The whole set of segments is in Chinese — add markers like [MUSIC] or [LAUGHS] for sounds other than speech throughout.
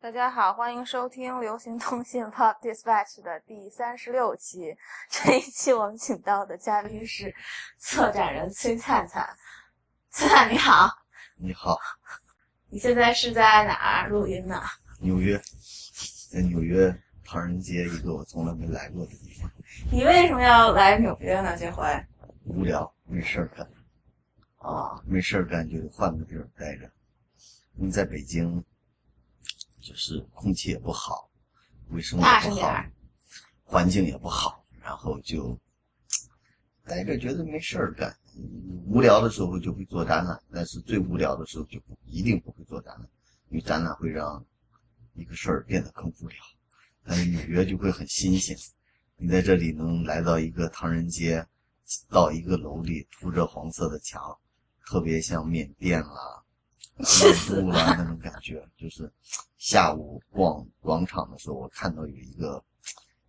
大家好，欢迎收听流行通信 Pop [LAUGHS] Dispatch 的第三十六期。这一期我们请到的嘉宾是策展人崔灿灿。崔灿你好，你好，你现在是在哪儿录音呢？纽约，在纽约唐人街一个我从来没来过的地方。你为什么要来纽约呢？这回？无聊，没事儿干。哦，没事儿干就得换个地儿待着。你在北京，就是空气也不好，卫生也不好环境也不好，然后就待着觉得没事儿干。无聊的时候就会做展览，但是最无聊的时候就不一定不会做展览，因为展览会让一个事儿变得更无聊。但是纽约就会很新鲜，你在这里能来到一个唐人街，到一个楼里涂着黄色的墙，特别像缅甸啦、印度啦那种感觉。就是下午逛广场的时候，我看到有一个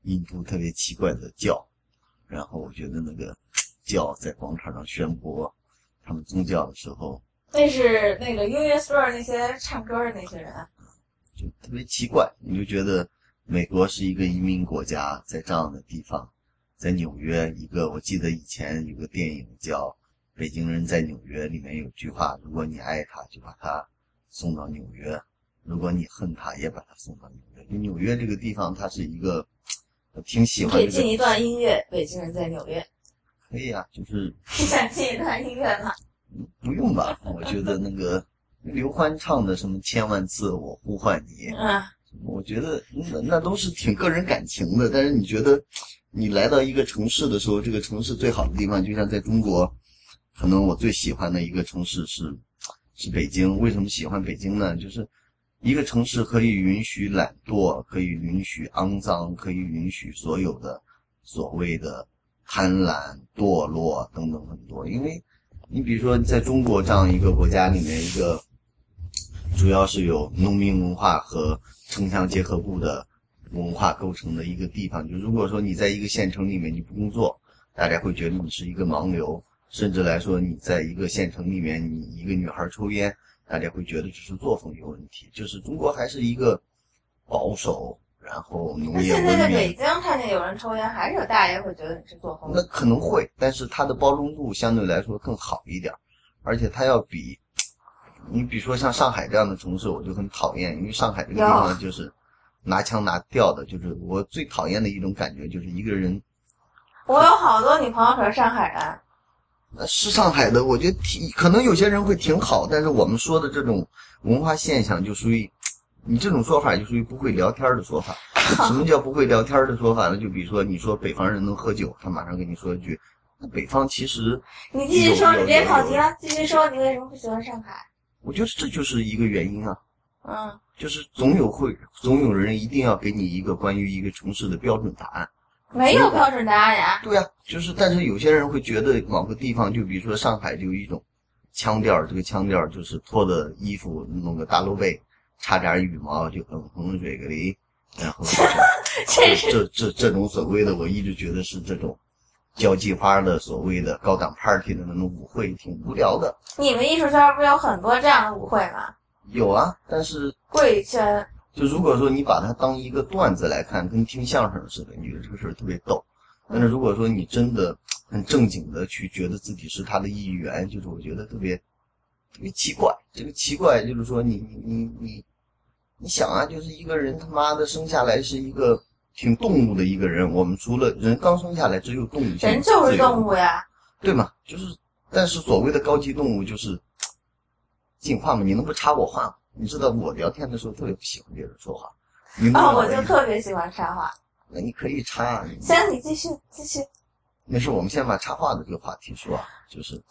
印度特别奇怪的教，然后我觉得那个教在广场上宣播他们宗教的时候，那是那个音乐 store 那些唱歌的那些人。就特别奇怪，你就觉得美国是一个移民国家，在这样的地方，在纽约一个，我记得以前有个电影叫《北京人在纽约》，里面有句话：如果你爱他，就把他送到纽约；如果你恨他，也把他送到纽约。就纽约这个地方，它是一个我 [TSK] 挺喜欢这个。你可以进一段音乐，《北京人在纽约》。可以啊，就是你 [LAUGHS] 想进一段音乐吗？不用吧？我觉得那个 [LAUGHS] 刘欢唱的什么“千万次我呼唤你”，啊，我觉得那那都是挺个人感情的，但是你觉得你来到一个城市的时候，这个城市最好的地方，就像在中国，可能我最喜欢的一个城市是是北京。为什么喜欢北京呢？就是一个城市可以允许懒惰，可以允许肮脏，可以允许所有的所谓的贪婪、堕落等等很多。因为你比如说，在中国这样一个国家里面，一个主要是有农民文化和城乡结合部的文化构成的一个地方。就如果说你在一个县城里面你不工作，大家会觉得你是一个盲流，甚至来说你在一个县城里面你一个女孩抽烟，大家会觉得只是作风有问题。就是中国还是一个保守，然后农业那现在在。北京看见有人抽烟，还是有大爷会觉得你是作风。那可能会，但是它的包容度相对来说更好一点儿，而且它要比你比如说像上海这样的城市，我就很讨厌，因为上海这个地方就是拿腔拿调的，就是我最讨厌的一种感觉，就是一个人我有好多女朋友可是上海人，呃是上海的，我觉得挺可能有些人会挺好，但是我们说的这种文化现象就属于。你这种说法就属于不会聊天的说法。什么叫不会聊天的说法呢？就比如说，你说北方人能喝酒，他马上跟你说一句：“那北方其实你继续说，你别跑题了，继续说，你为什么不喜欢上海？我觉得这就是一个原因啊。嗯，就是总有会总有人一定要给你一个关于一个城市的标准答案。没有标准答案呀。对呀、就是但是有些人会觉得某个地方，就比如说上海就有一种腔调，这个腔调就是脱的衣服弄个大露背，插点羽毛就嗯哼水个哩，然后 [LAUGHS] 这是这这这种所谓的，我一直觉得是这种交际花的所谓的高档 party 的那种舞会，挺无聊的。你们艺术圈不是有很多这样的舞会吗？有啊，但是贵圈，就如果说你把它当一个段子来看，跟听相声似的，你觉得这个事儿特别逗。但是如果说你真的很正经的去觉得自己是他的一员，就是我觉得特别特别奇怪。这个奇怪就是说你你你你你想啊，就是一个人他妈的生下来是一个挺动物的一个人，我们除了人刚生下来只有动物性，人就是动物，物呀。对吗？就是但是所谓的高级动物就是 [TSK] 进化嘛，你能不插我话吗？你知道我聊天的时候特别不喜欢别人说话，明白啊，吗？我就特别喜欢插话。那你可以插，你行，你继续继续。没事，我们先把插话的这个话题说啊，就是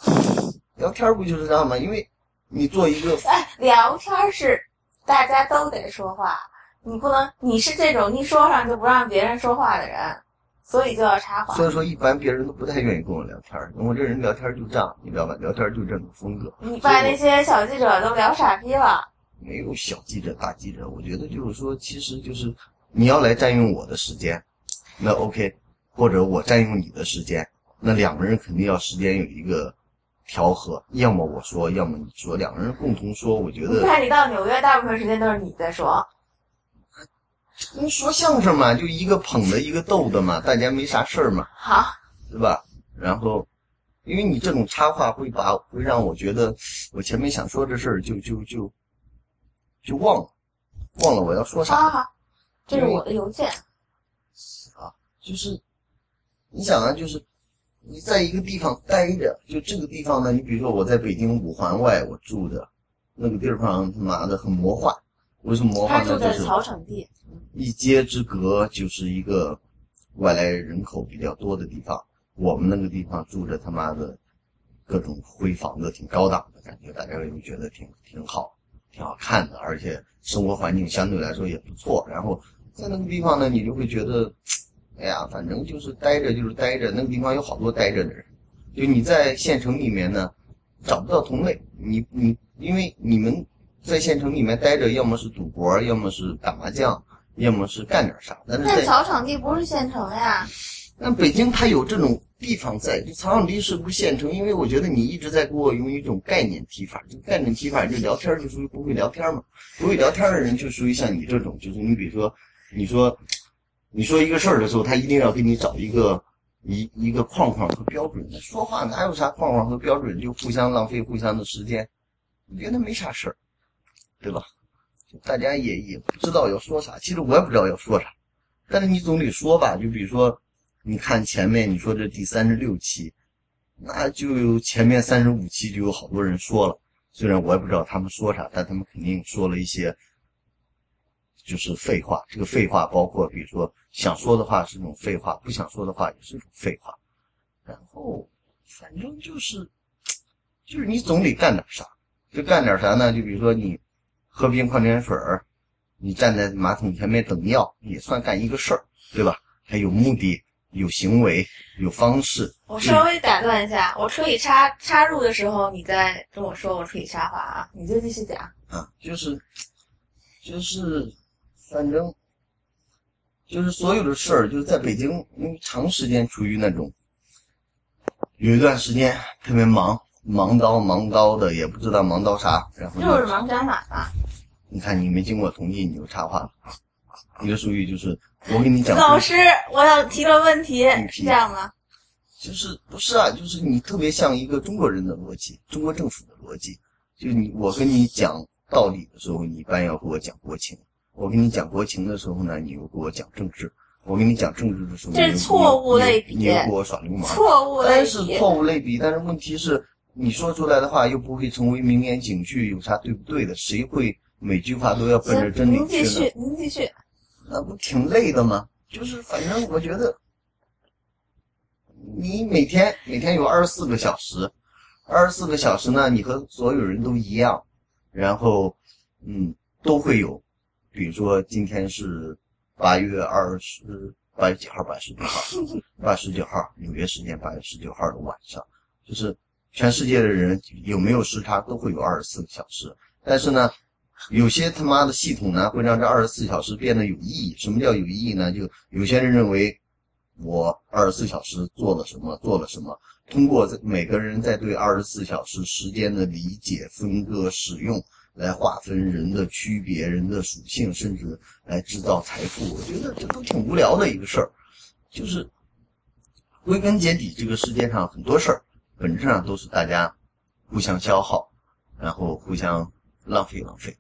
聊天不就是这样吗？因为你做一个哎，聊天是大家都得说话，你不能，你是这种一说上就不让别人说话的人，所以就要插话。所以说一般别人都不太愿意跟我聊天儿，我这人聊天儿就这样，你知道吧？聊天儿就这种风格。你把那些小记者都聊傻逼了。没有小记者、大记者，我觉得就是说，其实就是你要来占用我的时间，那 OK，或者我占用你的时间，那两个人肯定要时间有一个调和，要么我说，要么你说，两个人共同说，我觉得你得看你到纽约，大部分时间都是你在说。你说相声嘛，就一个捧的，一个逗的嘛，大家没啥事儿嘛，好，对吧？然后，因为你这种插话会把会让我觉得我前面想说这事儿就就就就忘了，忘了我要说啥。好好好，这是我的邮件。啊就是你想啊，就是你在一个地方待着，就这个地方呢，你比如说我在北京五环外，我住的那个地方，他妈的很魔幻。为什么魔幻呢？他住在就是草场地，一街之隔就是一个外来人口比较多的地方。我们那个地方住着他妈的各种灰房子，挺高档的感觉，大家有觉得挺挺好，挺好看的，而且生活环境相对来说也不错。然后在那个地方呢，你就会觉得，哎呀，反正就是待着就是待着，那个地方有好多待着的人。就你在县城里面呢，找不到同类，你你因为你们在县城里面待着，要么是赌博，要么是打麻将，要么是干点啥。但是在但草场地不是县城呀。那北京它有这种地方在，就草场地是不是县城？因为我觉得你一直在给我用一种概念提法，就概念提法就聊天就属于不会聊天嘛，不会聊天的人就属于像你这种，就是你比如说，你说你说一个事儿的时候，他一定要给你找一个一一个框框和标准。说话哪有啥框框和标准，就互相浪费互相的时间，我觉得没啥事儿，对吧？大家也也不知道要说啥，其实我也不知道要说啥，但是你总得说吧，就比如说。你看前面你说这第三十六期，那就有前面三十五期就有好多人说了，虽然我也不知道他们说啥，但他们肯定说了一些就是废话。这个废话包括比如说想说的话是一种废话，不想说的话也是一种废话。然后反正就是就是你总得干点啥，就干点啥呢？就比如说你喝瓶矿泉水儿，你站在马桶前面等尿，也算干一个事儿，对吧？还有目的。有行为，有方式。我稍微打断一下，我可以插插入的时候，你再跟我说，我可以插话啊，你就继续讲。啊，就是，就是，反正，就是所有的事儿，就是在北京，因为长时间处于那种，有一段时间特别忙，忙叨忙叨的，也不知道忙叨啥，然后就是忙展览嘛。你看你没经过同意，你就插话了，一个属于就是。我跟你讲，老师，我想提个问题，是这样吗？就是不是啊？就是你特别像一个中国人的逻辑，中国政府的逻辑。就你我跟你讲道理的时候，你一般要给我讲国情；我跟你讲国情的时候呢，你又给我讲政治；我跟你讲政治的时候，这是错误类比，你又给我耍流氓。错误类比，但是错误类比，但是问题是，你说出来的话又不会成为名言警句，有啥对不对的？谁会每句话都要奔着真理去呢？您继续，您继续。那不挺累的吗？就是反正我觉得，你每天每天有二十四个小时，二十四个小时呢，你和所有人都一样，然后嗯都会有，比如说今天是八月二十八月几号？八月十九号，八月十九号纽约时间八月十九号的晚上，就是全世界的人有没有时差都会有二十四个小时，但是呢。有些他妈的系统呢，会让这二十四小时变得有意义。什么叫有意义呢？就有些人认为，我二十四小时做了什么，做了什么。通过每个人在对二十四小时时间的理解、分割、使用，来划分人的区别、人的属性，甚至来制造财富。我觉得这都挺无聊的一个事儿。就是归根结底，这个世界上很多事儿，本质上都是大家互相消耗，然后互相浪费浪费。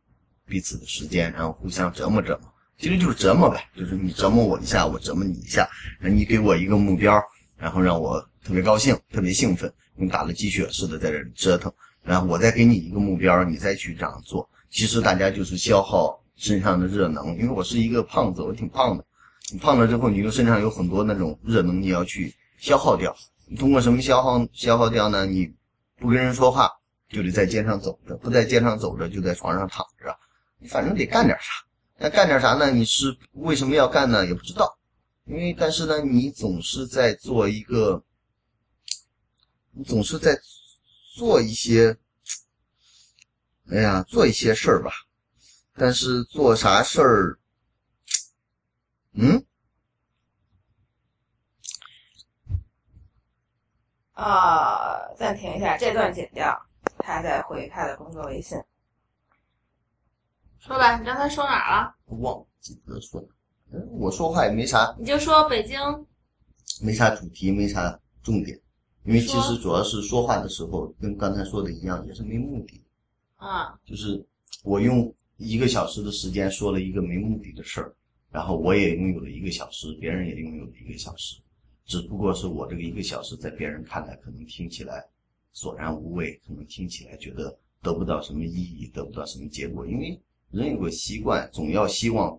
彼此的时间，然后互相折磨折磨，其实就是折磨呗，就是你折磨我一下，我折磨你一下，然后你给我一个目标，然后让我特别高兴、特别兴奋，你打了鸡血似的在这里折腾，然后我再给你一个目标，你再去这样做。其实大家就是消耗身上的热能，因为我是一个胖子，我挺胖的，你胖了之后，你就身上有很多那种热能，你要去消耗掉。你通过什么消耗消耗掉呢？你不跟人说话，就得在街上走着；不在街上走着，就在床上躺着。你反正得干点啥，那干点啥呢？你是为什么要干呢？也不知道，因为但是呢，你总是在做一个，你总是在做一些，哎呀，做一些事儿吧。但是做啥事儿，嗯？啊，暂停一下，这段剪掉，他在回他的工作微信。说吧，你刚才说哪儿了？忘了记得说哪。嗯我说话也没啥你就说北京没啥主题，没啥重点，因为其实主要是说话的时候跟刚才说的一样，也是没目的。啊，就是我用一个小时的时间说了一个没目的的事儿，然后我也拥有了一个小时，别人也拥有了一个小时，只不过是我这个一个小时在别人看来可能听起来索然无味，可能听起来觉得得不到什么意义，得不到什么结果，因为人有个习惯，总要希望。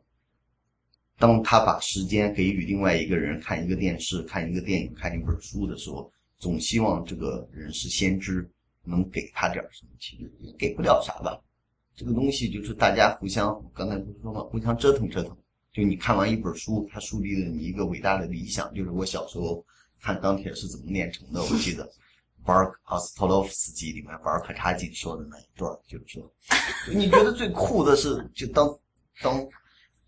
当他把时间给予另外一个人看一个电视、看一个电影、看一本书的时候，总希望这个人是先知，能给他点什么。其实也给不了啥吧。这个东西就是大家互相，刚才不是说嘛，互相折腾折腾。就你看完一本书，它树立了你一个伟大的理想。就是我小时候看《钢铁是怎么炼成的》，我记得瓦尔奥斯托洛夫斯基里面玩尔可查金说的那一段，就是说，[LAUGHS] 你觉得最酷的是，就当当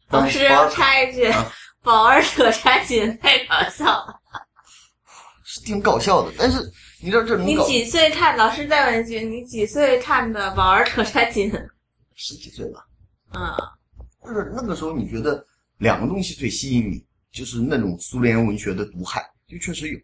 当老师插一句啊，保儿可查金太搞笑了。是挺搞笑的，但是你知道这种你几岁看？老师再问一句，你几岁看的宝儿可查金？十几岁吧，嗯，就是那个时候你觉得两个东西最吸引你，就是那种苏联文学的毒害，就确实有。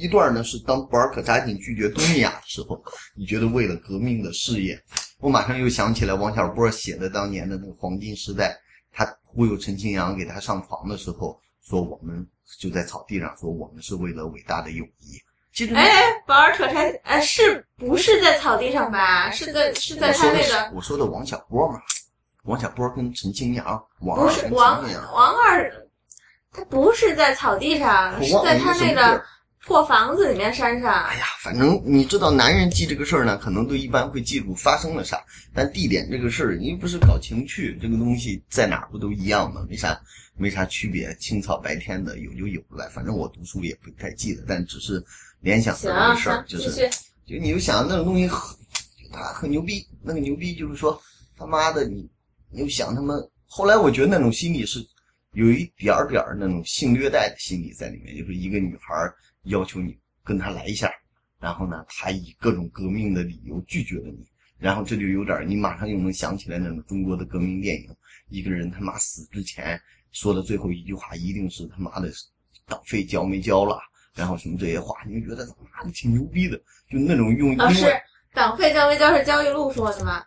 一段呢是当博尔可扎金拒绝东尼亚的时候，你觉得为了革命的事业，我马上又想起来王小波写的当年的那个黄金时代，他忽悠陈清扬给他上床的时候，说我们就在草地上说我们是为了伟大的友谊。其实那哎，保尔可柴，呃，是不是在草地上吧？是在是在他那个，我说的王小波嘛，王小波跟陈清扬，王不是王王二，他不是在草地上，是在他那个破房子里面山上哎。呀，反正你知道，男人记这个事儿呢，可能都一般会记住发生了啥，但地点这个事儿，因为不是搞情趣，这个东西在哪儿不都一样吗？没啥没啥区别，青草白天的有就有了。[LAUGHS] 反正我读书也不太记得，但只是联想行到这个事儿，，就是。就你就想那种东西很，他很牛逼，那个牛逼就是说他妈的你，你就想他们。后来我觉得那种心理是有一点儿点儿那种性虐待的心理在里面，就是一个女孩儿要求你跟她来一下，然后呢，她以各种革命的理由拒绝了你，然后这就有点儿你马上又能想起来那种中国的革命电影，一个人他妈死之前说的最后一句话一定是他妈的党费交没交了。然后什么这些话，你就觉得他妈的挺牛逼的，就那种用老师，党费交没交是焦裕禄说的吗？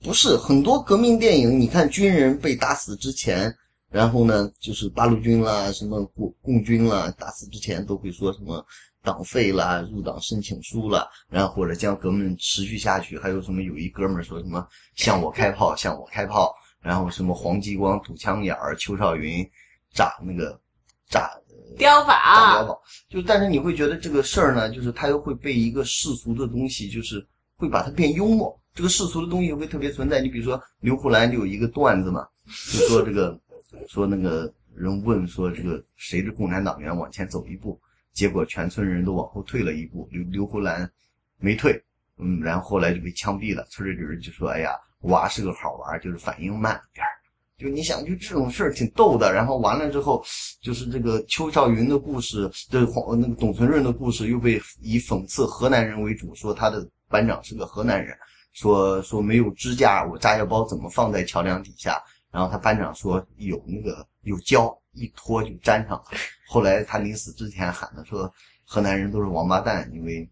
不是很多革命电影，你看军人被打死之前，然后呢，就是八路军啦，什么共共军啦，打死之前都会说什么党费啦、入党申请书啦，然后或者将革命持续下去，还有什么有一哥们儿说什么向我开炮，向我开炮，然后什么黄继光堵枪眼儿，邱少云炸那个炸碉炸碉堡，堡，就但是你会觉得这个事儿呢，就是它又会被一个世俗的东西，就是会把它变幽默。这个世俗的东西会特别存在。你比如说刘胡兰就有一个段子嘛，就说这个说那个人问说这个谁是共产党员往前走一步，结果全村人都往后退了一步，刘刘胡兰没退，嗯，然后后来就被枪毙了。村里的人就说：“哎呀，娃是个好娃，就是反应慢点儿。”就你想，就这种事儿挺逗的。然后完了之后，就是这个邱少云的故事，这黄那个董存润的故事又被以讽刺河南人为主，说他的班长是个河南人，说说没有支架，我炸药包怎么放在桥梁底下？然后他班长说有那个有胶，一拖就粘上了。后来他临死之前喊的说。河南人都是王八蛋，因为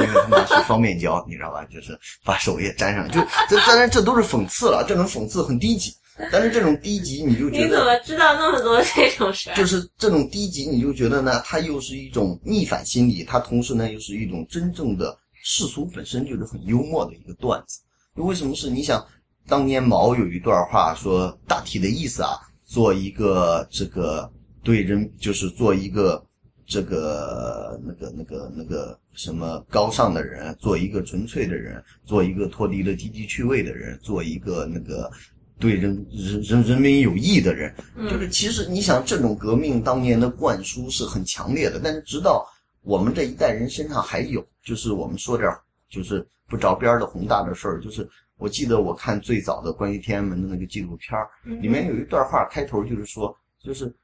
因为他妈是双面胶，你知道吧？就是把手也粘上，就这当然这都是讽刺了，这种讽刺很低级。但是这种低级，你就觉得你怎么知道那么多这种事儿？就是这种低级，你就觉得呢，它又是一种逆反心理，它同时呢又是一种真正的世俗本身就是很幽默的一个段子。为什么是？你想，当年毛有一段话说，大体的意思啊，做一个这个对人，就是做一个这个那个那个那个什么高尚的人，做一个纯粹的人，做一个脱离了低级趣味的人，做一个那个对人人人人民有益的人。就是其实你想，这种革命当年的灌输是很强烈的，但是直到我们这一代人身上还有，就是我们说点儿就是不着边儿的宏大的事儿，就是我记得我看最早的关于天安门的那个纪录片儿，里面有一段话，开头就是说，就是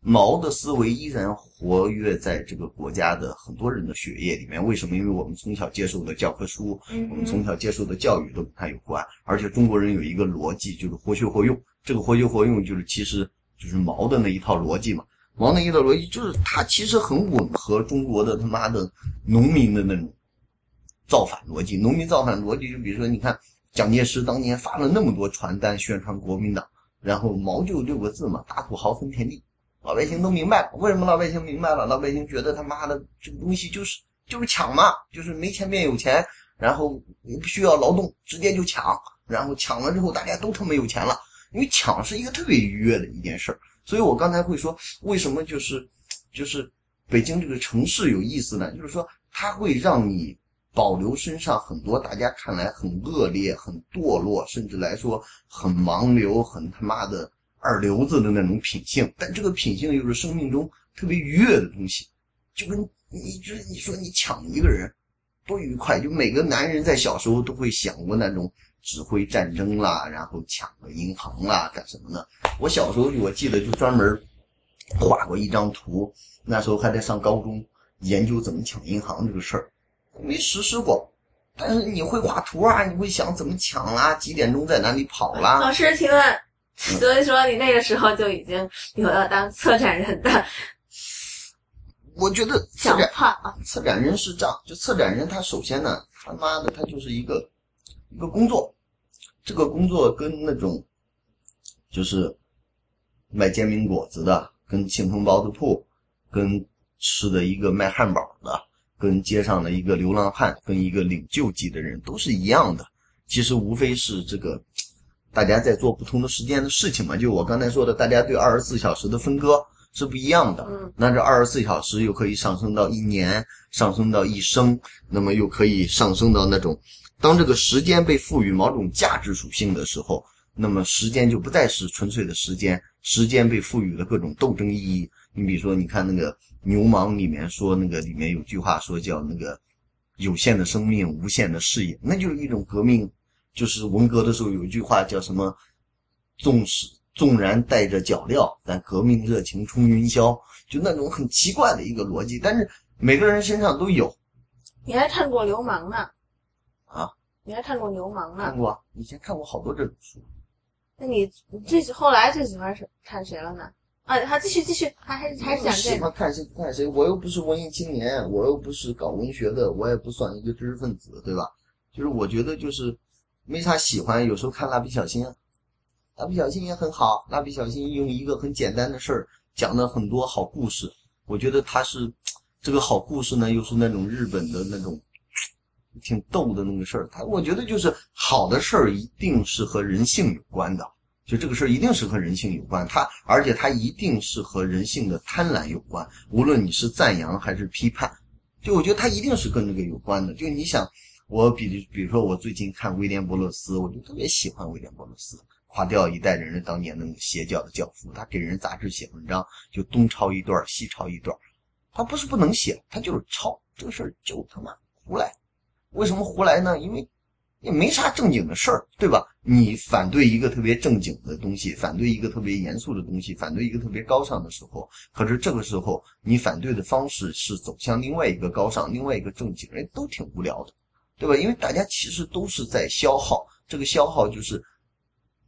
毛的思维依然活跃在这个国家的很多人的血液里面。为什么？因为我们从小接受的教科书，嗯我们从小接受的教育都跟它有关。而且中国人有一个逻辑，就是活学活用。这个活学活用，就是其实就是毛的那一套逻辑嘛。毛那一套逻辑就是它其实很吻合中国的他妈的农民的那种造反逻辑。农民造反逻辑就比如说，你看蒋介石当年发了那么多传单宣传国民党，然后毛就六个字嘛，大土豪分田地。老百姓都明白了为什么老百姓明白了？老百姓觉得他妈的这个东西就是就是抢嘛，就是没钱变有钱，然后也不需要劳动，直接就抢，然后抢了之后大家都他妈有钱了。因为抢是一个特别愉悦的一件事儿，所以我刚才会说为什么就是就是北京这个城市有意思呢？就是说它会让你保留身上很多大家看来很恶劣、很堕落，甚至来说很盲流、很他妈的。二流子的那种品性，但这个品性又是生命中特别愉悦的东西，就跟你就是你说你抢一个人多愉快，就每个男人在小时候都会想过那种指挥战争啦，然后抢个银行啦，干什么呢？我小时候我记得就专门画过一张图，那时候还在上高中，研究怎么抢银行这个事儿，没实施过，但是你会画图啊，你会想怎么抢啦，几点钟在哪里跑啦？老师，请问。[LAUGHS] 所以说，你那个时候就已经有要当策展人的，我觉得策展啊。策展人是这样，就策展人他首先呢，他妈的他就是一个一个工作，这个工作跟那种就是卖煎饼果子的，跟庆丰包子铺，跟吃的一个卖汉堡的，跟街上的一个流浪汉，跟一个领救济的人都是一样的。其实无非是这个。大家在做不同的时间的事情嘛，就我刚才说的，大家对二十四小时的分割是不一样的。嗯，那这二十四小时又可以上升到一年，上升到一生，那么又可以上升到那种，当这个时间被赋予某种价值属性的时候，那么时间就不再是纯粹的时间，时间被赋予了各种斗争意义。你比如说，你看那个《牛虻》里面说，那个里面有句话说叫那个有限的生命，无限的事业，那就是一种革命。就是文革的时候有一句话叫什么？纵使纵然带着脚镣，但革命热情冲云霄，就那种很奇怪的一个逻辑。但是每个人身上都有。你还看过《流氓》呢？啊？你还看过《流氓》呢？看过，以前看过好多这种书。那你你最后来最喜欢是看谁了呢？啊，好，继续继续，还还还是讲这。喜欢看谁看谁，我又不是文艺青年，我又不是搞文学的，我也不算一个知识分子，对吧？就是我觉得就是。没啥喜欢，有时候看蜡笔小新，蜡笔小新也很好。蜡笔小新用一个很简单的事儿讲了很多好故事，我觉得他是这个好故事呢，又是那种日本的那种挺逗的那个事儿。他我觉得就是好的事儿一定是和人性有关的，就这个事儿一定是和人性有关。他而且他一定是和人性的贪婪有关，无论你是赞扬还是批判，就我觉得他一定是跟这个有关的。就你想。我比比如说，我最近看威廉·伯勒斯，我就特别喜欢威廉·伯勒斯，垮掉一代人的当年那个邪教的教父。他给人杂志写文章，就东抄一段，西抄一段。他不是不能写，他就是抄。这个事儿就他妈胡来。为什么胡来呢？因为也没啥正经的事儿，对吧？你反对一个特别正经的东西，反对一个特别严肃的东西，反对一个特别高尚的时候，可是这个时候你反对的方式是走向另外一个高尚、另外一个正经，人都挺无聊的。对吧？因为大家其实都是在消耗，这个消耗就是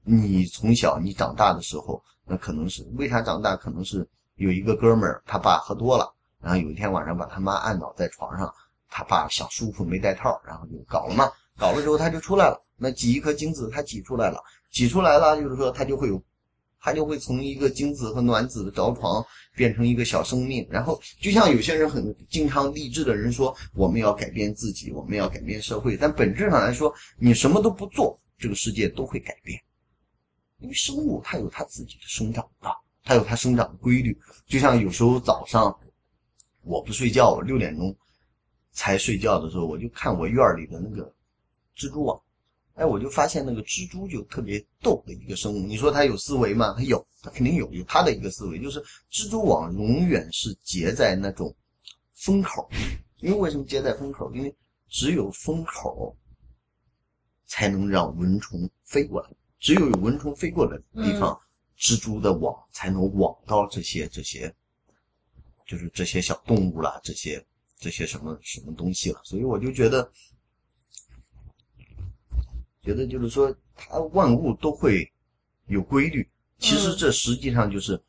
你从小你长大的时候，那可能是为啥长大？可能是有一个哥们儿他爸喝多了，然后有一天晚上把他妈按倒在床上，他爸想舒服没带套，然后就搞了嘛，搞了之后它就出来了，那挤一颗精子它挤出来了，挤出来了就是说它就会有。它就会从一个精子和卵子的着床变成一个小生命，然后就像有些人很经常励志的人说，我们要改变自己，我们要改变社会。但本质上来说，你什么都不做，这个世界都会改变。因为生物它有它自己的生长啊，它有它生长的规律。就像有时候早上我不睡觉，我六点钟才睡觉的时候，我就看我院里的那个蜘蛛网。哎，我就发现那个蜘蛛就特别逗的一个生物。你说它有思维吗？它有，它肯定有，有它的一个思维，就是蜘蛛网永远是结在那种风口。因为为什么结在风口？因为只有风口才能让蚊虫飞过来，只有有蚊虫飞过来的地方，蜘蛛的网才能网到这些这些，就是这些小动物啦，这些这些什么什么东西了。所以我就觉得。觉得就是说，它万物都会有规律，其实这实际上就是，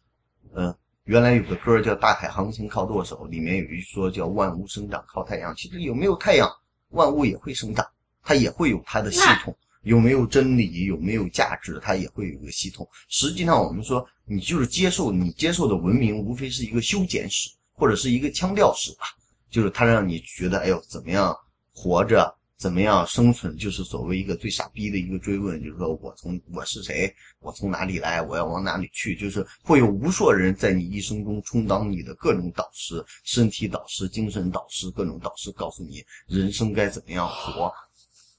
呃，原来有个歌叫《大海航行靠舵手》，里面有一说叫“万物生长靠太阳”。其实有没有太阳，万物也会生长，它也会有它的系统。有没有真理，有没有价值，它也会有一个系统。实际上，我们说你就是接受你接受的文明，无非是一个修剪史或者是一个腔调史吧，就是它让你觉得，哎呦，怎么样活着，怎么样生存，就是所谓一个最傻逼的一个追问，就是说我从我是谁，我从哪里来，我要往哪里去，就是会有无数人在你一生中充当你的各种导师，身体导师、精神导师，各种导师，告诉你人生该怎么样活。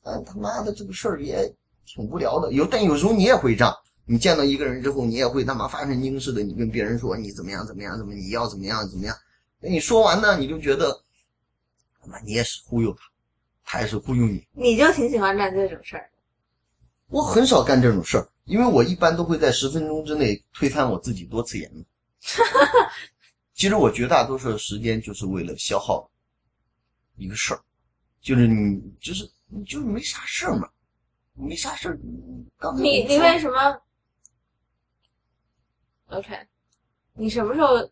但他妈的这个事儿也挺无聊的，有但有时候你也会这样。你见到一个人之后，你也会他妈发神经似的，你跟别人说你怎么样怎么样怎么，你要怎么样怎么样。那你说完呢，你就觉得他妈你也是忽悠他，他也是忽悠你。你就挺喜欢干这种事儿。我很少干这种事儿，因为我一般都会在十分钟之内推翻我自己多次言论。[LAUGHS] 其实我绝大多数的时间就是为了消耗一个事儿，就是你就是你就是没啥事儿嘛，没啥事儿。刚才你你为什么？OK，你什么时候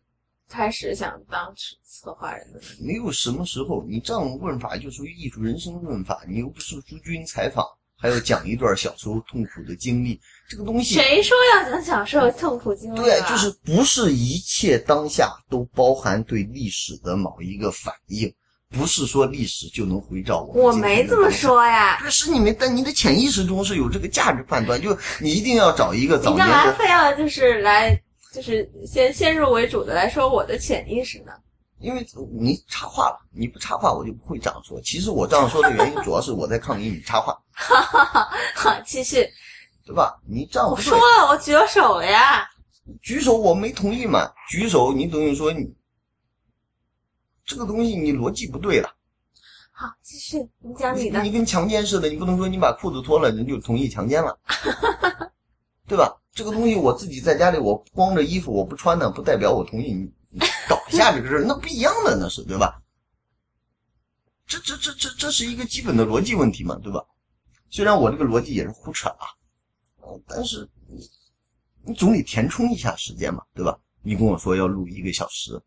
开始想当策划人的呢？没有什么时候，你这样问法就属于艺术人生问法，你又不是朱军采访，还要讲一段小时候痛苦的经历，这个东西谁说要讲小时候痛苦经历对，就是不是一切当下都包含对历史的某一个反应，不是说历史就能回照我们我没这么。说呀。对，是你没，但你的潜意识中是有这个价值判断，就你一定要找一个早你年你，干嘛非要就是来就是先先入为主的来说我的潜意识呢？因为你插话了，你不插话我就不会这样说。其实我这样说的原因，[LAUGHS] 主要是我在抗议你插话，好，继续。对吧？你这样不对我说，了，我举了手了呀。举手我没同意嘛，举手你等于说你这个东西你逻辑不对了。好，继续，你讲你的。你跟强奸似的，你不能说你把裤子脱了，人就同意强奸了，[LAUGHS] 对吧？这个东西我自己在家里，我光着衣服我不穿呢，不代表我同意你你搞一下这个事儿，那不一样的，那是对吧？这这这这这是一个基本的逻辑问题嘛，对吧？虽然我这个逻辑也是胡扯啊，呃但是你你总得填充一下时间嘛，对吧？你跟我说要录一个小时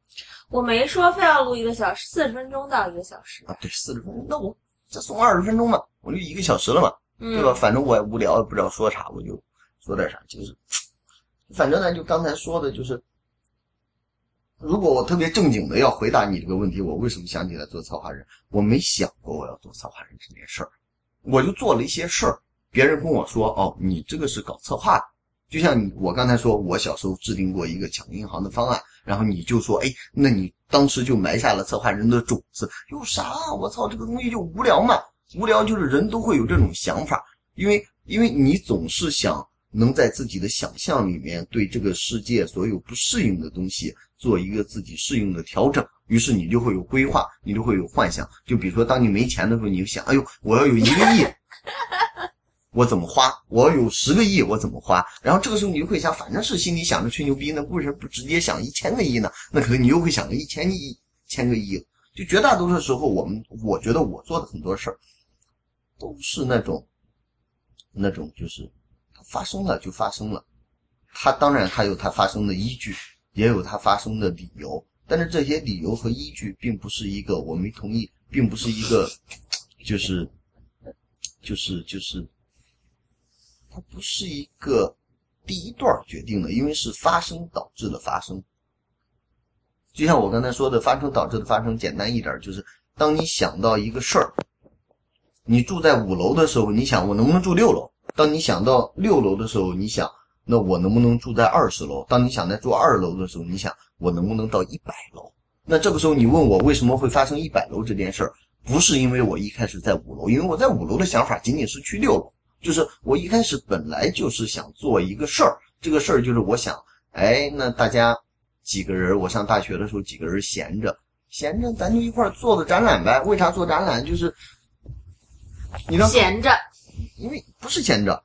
我没说非要录一个小时，四十分钟到一个小时。啊，对，四十分钟，那我再送二十分钟嘛，我就一个小时了嘛。嗯，对吧？反正我也无聊，也不知道说啥，我就说点啥。就是，反正呢，就刚才说的，就是，如果我特别正经的要回答你这个问题，我为什么想起来做策划人？我没想过我要做策划人这件事儿，我就做了一些事儿。别人跟我说：“哦，你这个是搞策划的。”就像你我刚才说，我小时候制定过一个抢银行的方案，然后你就说：“哎，那你当时就埋下了策划人的种子。”有啥？我操，这个东西就无聊嘛。无聊就是人都会有这种想法，因为因为你总是想能在自己的想象里面对这个世界所有不适应的东西做一个自己适应的调整，于是你就会有规划，你就会有幻想。就比如说，当你没钱的时候，你就想，哎呦，我要有一个亿，[LAUGHS] 我怎么花？我要有十个亿，我怎么花？然后这个时候你就会想，反正是心里想着吹牛逼，那为什么不直接想一千个亿呢？那可能你又会想个一千亿、千个亿。就绝大多数时候，我们我觉得我做的很多事儿。都是那种，那种就是发生了就发生了，它当然它有它发生的依据，也有它发生的理由，但是这些理由和依据并不是一个我没同意，并不是一个，[LAUGHS] 就是，就是就是，它不是一个第一段决定的，因为是发生导致的发生。就像我刚才说的，发生导致的发生，简单一点就是，当你想到一个事儿。你住在五楼的时候，你想我能不能住六楼？当你想到六楼的时候，你想那我能不能住在二十楼？当你想在住二楼的时候，你想我能不能到一百楼？那这个时候你问我为什么会发生一百楼这件事儿，不是因为我一开始在五楼，因为我在五楼的想法仅仅是去六楼，就是我一开始本来就是想做一个事儿，这个事儿就是我想，哎，那大家几个人，我上大学的时候几个人闲着，闲着咱就一块儿做个展览呗。为啥做展览？就是。你让闲着，因为不是闲着，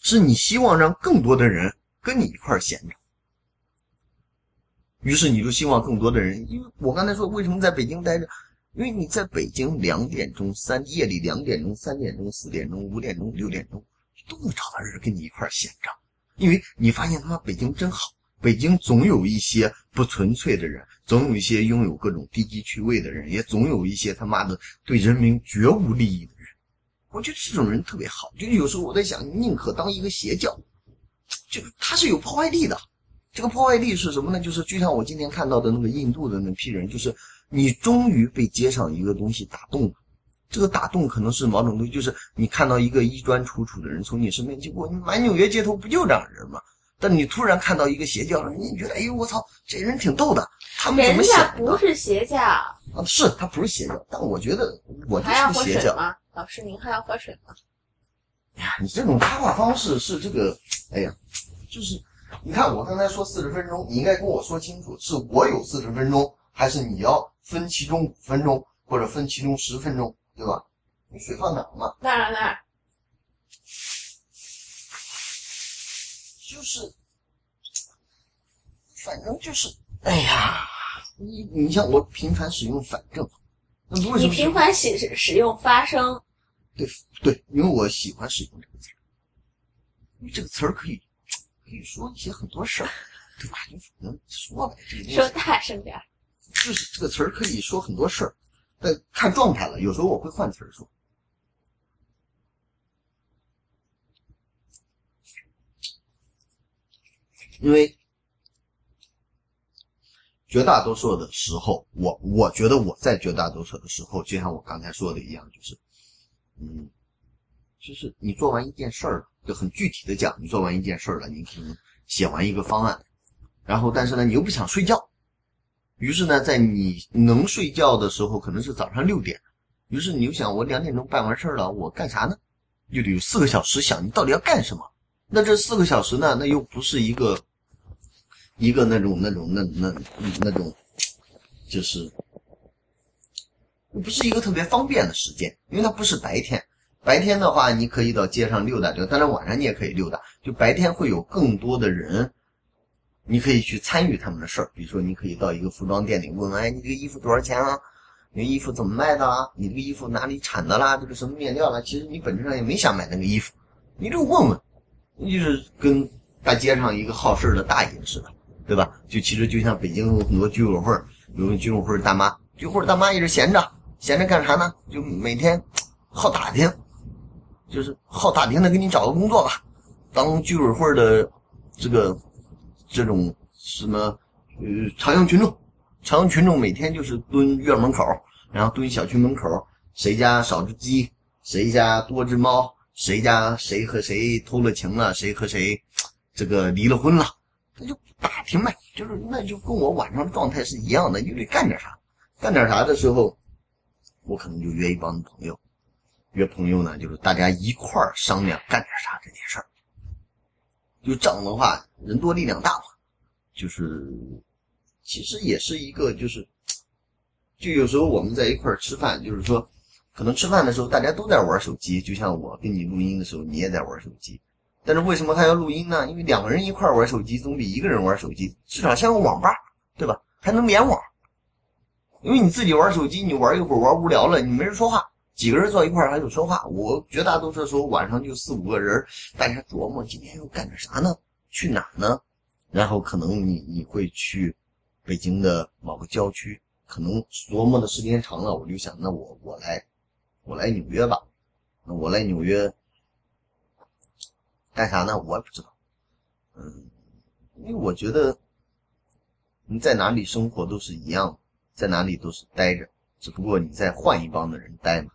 是你希望让更多的人跟你一块闲着，于是你就希望更多的人，因为我刚才说为什么在北京待着，因为你在北京两点钟、三夜里两点钟、三点钟、四点钟、五点钟、六点钟都能找到人跟你一块闲着，因为你发现他妈北京真好，北京总有一些不纯粹的人，总有一些拥有各种低级趣味的人，也总有一些他妈的对人民绝无利益的。我觉得这种人特别好，就有时候我在想，宁可当一个邪教，就他是有破坏力的。这个破坏力是什么呢？就是就像我今天看到的那个印度的那批人，就是你终于被街上一个东西打动了。这个打动可能是某种东西，就是你看到一个衣冠楚楚的人从你身边经过，你满纽约街头不就这样人吗？但你突然看到一个邪教，你觉得哎呦我操，这人挺逗的，他们怎么人家想的？不是邪教，啊，是他不是邪教，但我觉得我就是个邪教。老师，您还要喝水吗？哎呀，你这种插话方式是这个，哎呀，就是你看我刚才说四十分钟，你应该跟我说清楚，是我有四十分钟，还是你要分其中五分钟，或者分其中十分钟，对吧？你水放哪儿嘛？那儿那儿，就是，反正就是，哎呀，你你像我频繁使用反正，那为什么你频繁使使使用发声，对对，因为我喜欢使用这个词儿，因为这个词儿可以可以说一些很多事儿，对吧？就反正说呗，这个说大声点儿。就是这个词儿可以说很多事儿，但看状态了，有时候我会换词儿说。因为绝大多数的时候，我我觉得我在绝大多数的时候，就像我刚才说的一样，就是，嗯，就是你做完一件事儿，就很具体的讲，你做完一件事儿了，你可能写完一个方案，然后但是呢，你又不想睡觉，于是呢，在你能睡觉的时候，可能是早上六点，于是你又想，我两点钟办完事儿了，我干啥呢？又得有四个小时想你到底要干什么。那这四个小时呢，那又不是一个一个那种那种那那那种，就是不是一个特别方便的时间，因为它不是白天。白天的话，你可以到街上溜达溜达，当然晚上你也可以溜达。就白天会有更多的人，你可以去参与他们的事儿。比如说，你可以到一个服装店里问问，哎，你这个衣服多少钱啊？你衣服怎么卖的啊？你这个衣服哪里产的啦？这个什么面料啦？其实你本质上也没想买那个衣服，你就问问，你就是跟大街上一个好事儿的大爷似的，对吧？就其实就像北京有很多居委会，有个居委会大妈，居委会大妈一直闲着，闲着干啥呢？就每天 [TSK] 好打听，就是好打听的给你找个工作吧，当居委会的这个这种什么呃朝阳群众，朝阳群众每天就是蹲院门口，然后蹲小区门口，谁家少只鸡，谁家多只猫，谁家谁和谁偷了情了，谁和谁这个离了婚了，那就打听呗，就是那就跟我晚上状态是一样的，就得干点啥，干点啥的时候，我可能就约一帮朋友，约朋友呢，就是大家一块儿商量干点啥这件事儿。就这样的话，人多力量大嘛，就是其实也是一个就是，就有时候我们在一块儿吃饭，就是说，可能吃饭的时候大家都在玩手机，就像我跟你录音的时候，你也在玩手机。但是为什么还要录音呢？因为两个人一块儿玩手机，总比一个人玩手机至少像个网吧，对吧？还能联网。因为你自己玩手机，你玩一会儿玩无聊了，你没人说话，几个人坐一块儿还有说话。我绝大多数时候晚上就四五个人，大家琢磨今天要干点啥呢？去哪呢？然后可能你你会去北京的某个郊区，可能琢磨的时间长了，我就想，那我我来我来纽约吧。那我来纽约干啥呢？我也不知道。嗯，因为我觉得你在哪里生活都是一样的，在哪里都是待着，只不过你在换一帮的人待嘛。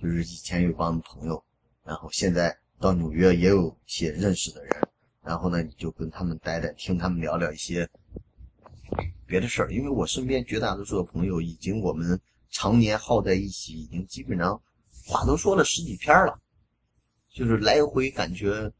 就是以前有一帮朋友，然后现在到纽约也有些认识的人，然后呢，你就跟他们待待，听他们聊聊一些别的事儿。因为我身边绝大多数的朋友，已经我们常年耗在一起，已经基本上话都说了十几篇了，就是来回感觉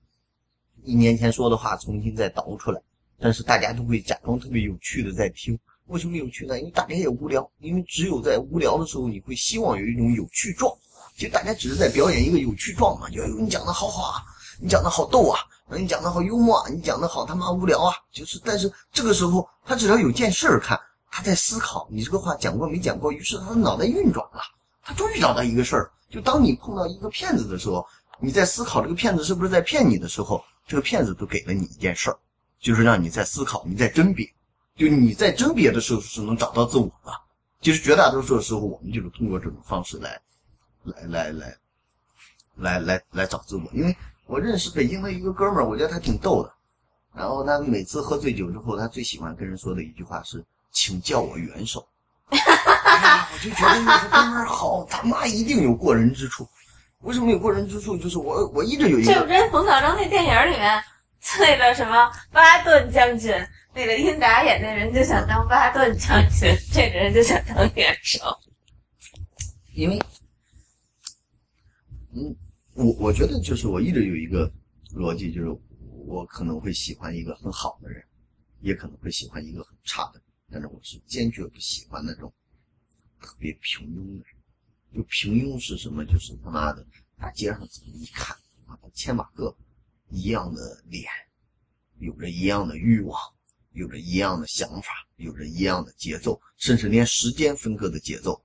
一年前说的话重新再倒出来，但是大家都会假装特别有趣的在听。为什么有趣呢？因为大家也无聊，因为只有在无聊的时候，你会希望有一种有趣状。其实大家只是在表演一个有趣状嘛，就你讲的好好啊，你讲的好逗啊，你讲的好幽默啊，你讲的好他妈无聊啊。就是，但是这个时候他只要有件事儿看，他在思考你这个话讲过没讲过，于是他的脑袋运转了，他终于找到一个事儿。就当你碰到一个骗子的时候，你在思考这个骗子是不是在骗你的时候，这个骗子都给了你一件事儿，就是让你在思考，你在甄别，就你在甄别的时候是能找到自我的。其实绝大多数的时候，我们就是通过这种方式来，来来来，来来来找自我。因为我认识北京的一个哥们儿，我觉得他挺逗的。然后他每次喝醉酒之后，他最喜欢跟人说的一句话是：“请叫我元首。”哎呀，我就觉得那个哥们儿好，他妈一定有过人之处。为什么有过人之处？就是我我一直有一个，这不跟冯小刚那电影里面那个什么巴顿将军，那个英达演那人就想当巴顿将军，这个人就想当元首。因为，嗯，我我觉得就是我一直有一个逻辑，就是我可能会喜欢一个很好的人，也可能会喜欢一个很差的人，但是我是坚决不喜欢那种特别平庸的人。就平庸是什么？就是他妈的大街上这么一看，啊，千把个一样的脸，有着一样的欲望，有着一样的想法，有着一样的节奏，甚至连时间分割的节奏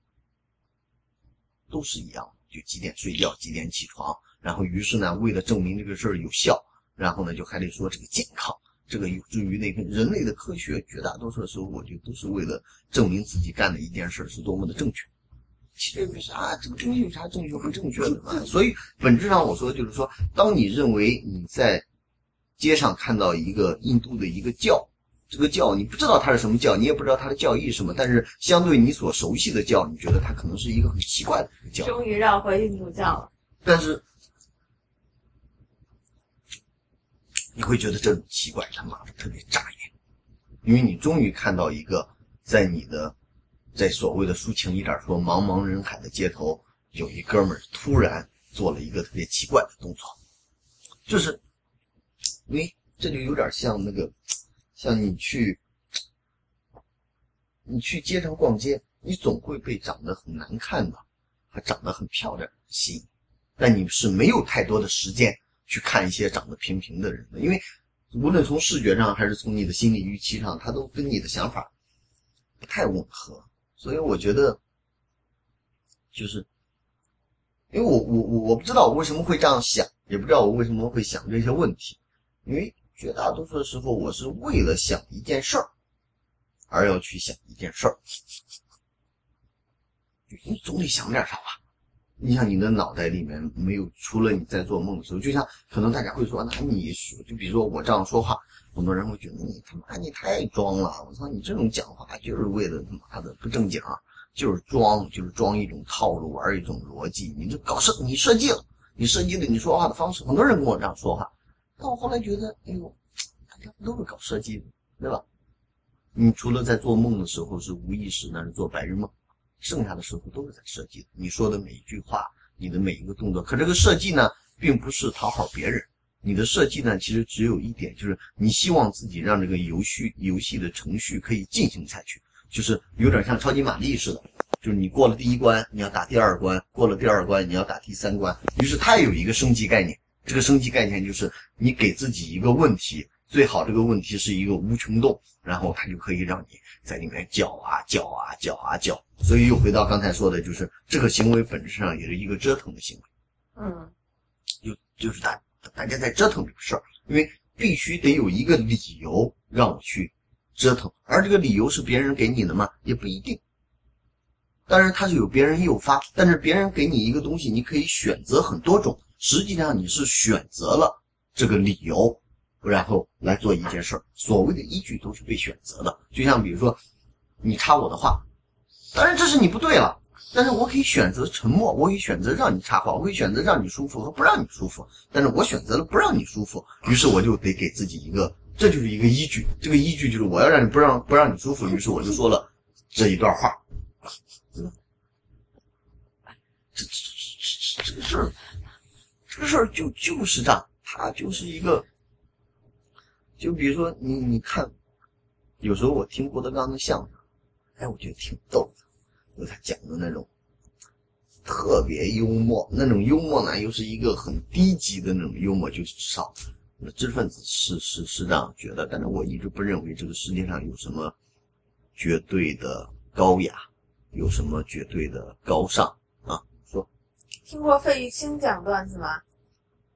都是一样。就几点睡觉，几点起床，然后于是呢，为了证明这个事儿有效，然后呢，就还得说这个健康，这个有助于那个人类的科学。绝大多数的时候，我觉得都是为了证明自己干的一件事是多么的正确。其实有啥，这个东西有啥正确不正确的嘛？所以本质上我说就是说，当你认为你在街上看到一个印度的一个教，这个教你不知道它是什么教，你也不知道它的教义是什么，但是相对你所熟悉的教，你觉得它可能是一个很奇怪的教。终于绕回印度教了。但是你会觉得这种奇怪他妈的特别扎眼，因为你终于看到一个在你的。在所谓的抒情一点说，茫茫人海的街头，有一哥们儿突然做了一个特别奇怪的动作，就是，喂，这就有点像那个，像你去，你去街上逛街，你总会被长得很难看的和长得很漂亮吸引，但你是没有太多的时间去看一些长得平平的人的，因为无论从视觉上还是从你的心理预期上，他都跟你的想法不太吻合。所以我觉得，就是，因为我我我我不知道我为什么会这样想，也不知道我为什么会想这些问题，因为绝大多数的时候，我是为了想一件事儿，而要去想一件事儿，你总得想点啥吧？你想你的脑袋里面没有除了你在做梦的时候，就像可能大家会说，那你说就比如说我这样说话。很多人会觉得你他妈你太装了，我操你这种讲话就是为了他妈的不正经，就是装，就是装一种套路，玩一种逻辑。你这搞设你设计了，你设计了你说话的方式，很多人跟我这样说话，但我后来觉得，哎呦，大家不都是搞设计的，对吧？你除了在做梦的时候是无意识，那是做白日梦，剩下的时候都是在设计。你说的每一句话，你的每一个动作，可这个设计呢，并不是讨好别人。你的设计呢，其实只有一点，就是你希望自己让这个游戏游戏的程序可以进行下去，就是有点像超级玛丽似的，就是你过了第一关，你要打第二关，过了第二关，你要打第三关。于是它有一个升级概念，这个升级概念就是你给自己一个问题，最好这个问题是一个无穷洞，然后它就可以让你在里面搅啊搅啊搅啊搅。所以又回到刚才说的，就是这个行为本质上也是一个折腾的行为。嗯，就就是大。大家在折腾这个事儿，因为必须得有一个理由让我去折腾，而这个理由是别人给你的吗？也不一定。当然，它是有别人诱发，但是别人给你一个东西，你可以选择很多种。实际上，你是选择了这个理由，然后来做一件事儿。所谓的依据都是被选择的。就像比如说，你插我的话，当然这是你不对了。但是我可以选择沉默，我可以选择让你插话，我可以选择让你舒服和不让你舒服。但是我选择了不让你舒服，于是我就得给自己一个，这就是一个依据。这个依据就是我要让你不让不让你舒服，于是我就说了这一段话。这这这这这个事儿，这事儿就就是这样，它就是一个，就比如说你你看，有时候我听郭德纲的相声，哎，我觉得挺逗的。就他讲的那种特别幽默，那种幽默呢，又是一个很低级的那种幽默，就至少知识分子是是是这样觉得。但是我一直不认为这个世界上有什么绝对的高雅，有什么绝对的高尚？听过费玉清讲段子吗？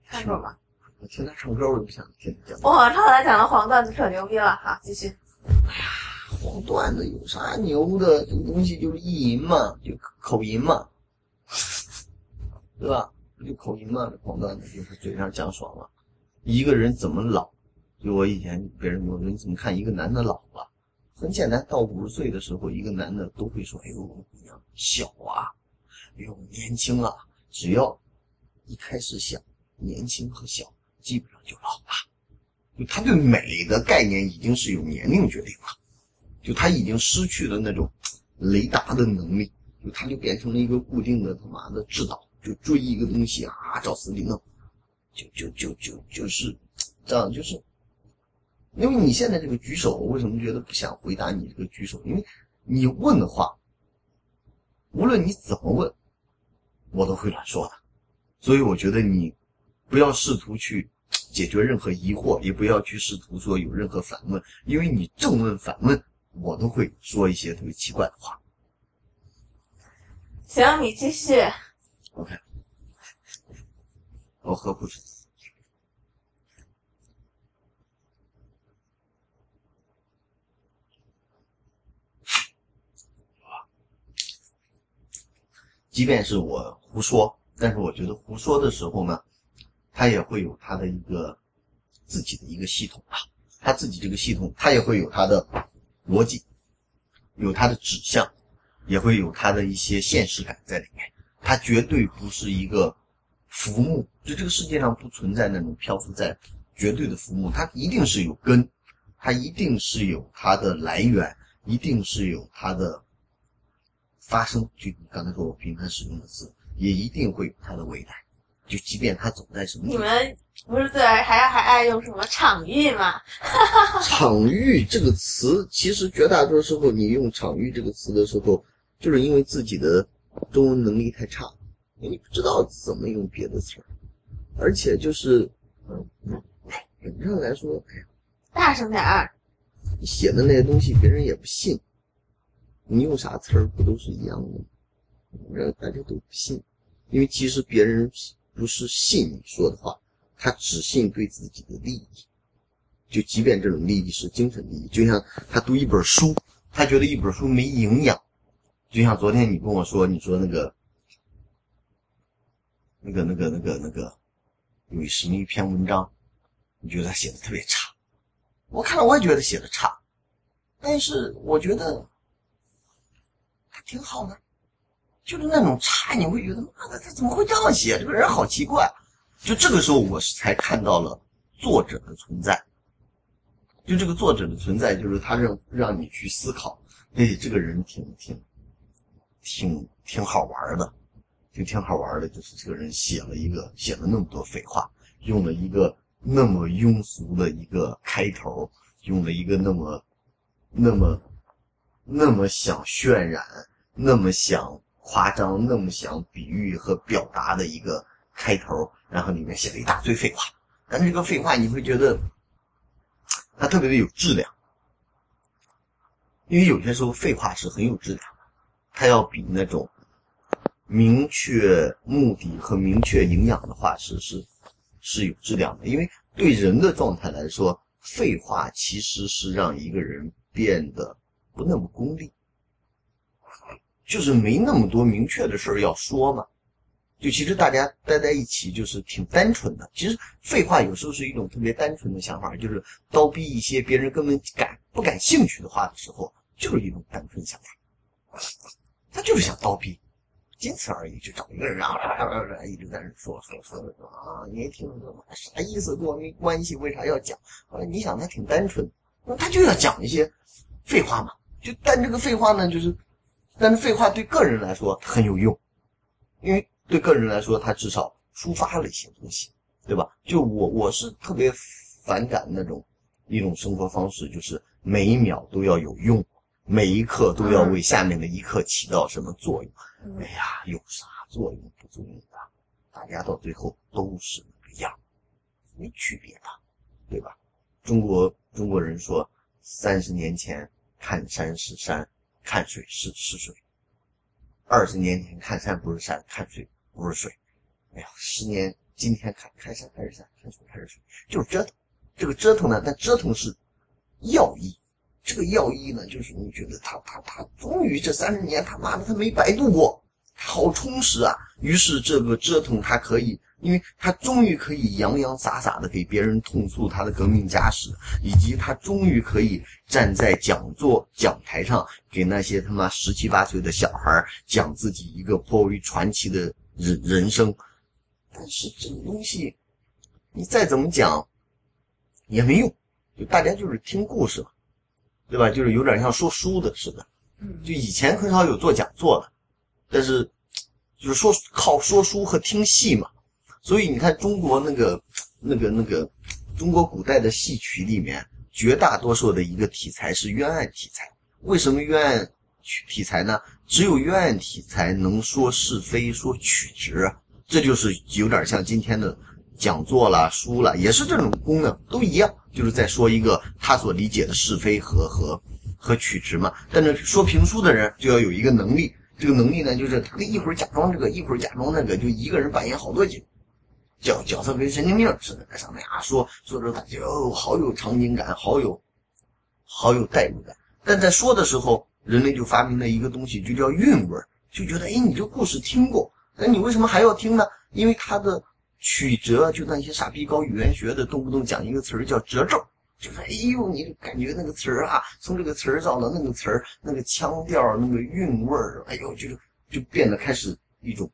看过吗？我听他唱歌，我就不想听他讲。我操，他讲的黄段子可牛逼了，好，继续。黄段子有啥牛的？这个东西就是意淫嘛，就口淫嘛，对吧？就口淫嘛，黄段子就是嘴上讲爽了。一个人怎么老？就我以前别人问我，你怎么看一个男的老了？很简单，到五十岁的时候，一个男的都会说：“哎呦，姑娘小啊，哎呦年轻啊。”只要一开始想年轻和小，基本上就老了。就他对美的概念已经是有年龄决定了，就他已经失去了那种雷达的能力，就他就变成了一个固定的他妈的制导，就追一个东西啊，找死里弄，就就就就就是这样，就是。因为你现在这个举手，我为什么觉得不想回答你这个举手？因为你问的话，无论你怎么问，我都会乱说的。所以我觉得你不要试图去解决任何疑惑，也不要去试图说有任何反问，因为你正问反问，我都会说一些特别奇怪的话。行，你继续。OK，我喝口水。即便是我胡说，但是我觉得胡说的时候呢，他也会有他的一个自己的一个系统啊，他自己这个系统，他也会有他的逻辑，有他的指向，也会有他的一些现实感在里面。他绝对不是一个浮木，就这个世界上不存在那种漂浮在绝对的浮木，它一定是有根，它一定是有它的来源，一定是有它的。发生，就你刚才说我频繁使用的字，也一定会有它的未来。就即便它走在什么，你们不是最爱还还爱用什么场域吗？[LAUGHS] 场域这个词，其实绝大多数时候你用场域这个词的时候，就是因为自己的中文能力太差，你不知道怎么用别的词儿，而且就是，嗯，本质上来说，哎呀，大声点儿，你写的那些东西别人也不信。你用啥词儿不都是一样的？让大家都不信，因为其实别人不是信你说的话，他只信对自己的利益。就即便这种利益是精神利益，就像他读一本书，他觉得一本书没营养。就像昨天你跟我说，你说那个、那个、那个、那个、那个，有什么一篇文章，你觉得他写的特别差？我看了我也觉得写的差，但是我觉得。挺好的，就是那种差，你会觉得妈的，他怎么会这样写？这个人好奇怪。就这个时候，我是才看到了作者的存在。就这个作者的存在，就是他让让你去思考，哎，这个人挺挺挺挺好玩的，就挺好玩的。就是这个人写了一个写了那么多废话，用了一个那么庸俗的一个开头，用了一个那么那么那么想渲染。那么想夸张，那么想比喻和表达的一个开头，然后里面写了一大堆废话。但是这个废话你会觉得它特别的有质量，因为有些时候废话是很有质量的，它要比那种明确目的和明确营养的话是是是有质量的。因为对人的状态来说，废话其实是让一个人变得不那么功利。就是没那么多明确的事儿要说嘛，就其实大家待在一起就是挺单纯的。其实废话有时候是一种特别单纯的想法，就是叨逼一些别人根本感不感兴趣的话的时候，就是一种单纯想法。他就是想叨逼，仅此而已。就找一个人啊，一直在那说说说说啊，你听啥意思？跟我没关系，为啥要讲？后来你想，他挺单纯，那他就要讲一些废话嘛。就但这个废话呢，就是。但是废话对个人来说很有用，因为对个人来说，他至少抒发了一些东西，对吧？就我我是特别反感那种一种生活方式，就是每一秒都要有用，每一刻都要为下面的一刻起到什么作用。哎呀，有啥作用不作用的？大家到最后都是那个样，没区别的，对吧？中国中国人说，三十年前看山是山。看水是是水，二十年前看山不是山，看水不是水。哎呀，十年今天看看山还是山，看水还是水，就是折腾。这个折腾呢，但折腾是要义。这个要义呢，就是你觉得他他他终于这三十年他妈的他没白度过，好充实啊。于是这个折腾他可以，因为他终于可以洋洋洒洒的给别人痛诉他的革命家史，以及他终于可以站在讲座讲台上给那些他妈十七八岁的小孩讲自己一个颇为传奇的人人生。但是这个东西，你再怎么讲也没用，就大家就是听故事嘛。对吧？就是有点像说书的似的，就以前很少有做讲座的，但是就是说靠说书和听戏嘛。所以你看中国那个那个那个中国古代的戏曲里面，绝大多数的一个题材是冤案题材。为什么冤案题材呢？只有冤案题材能说是非、说曲直，这就是有点像今天的讲座啦、书啦，也是这种功能，都一样。就是在说一个他所理解的是非和和和曲直嘛。但是说评书的人就要有一个能力，这个能力呢，就是他一会儿假装这个，一会儿假装那个，就一个人扮演好多角角角色，跟神经病似的在上面啊说说着，他就好有场景感，好有好有代入感。但在说的时候，人类就发明了一个东西，就叫韵味儿，就觉得哎，你这故事听过，那你为什么还要听呢？因为它的。曲折，就那些傻逼搞语言学的，动不动讲一个词儿叫褶皱，就是哎呦，你感觉那个词儿啊，从这个词儿到了那个词儿，那个腔调，那个韵味儿，哎呦，就就变得开始一种，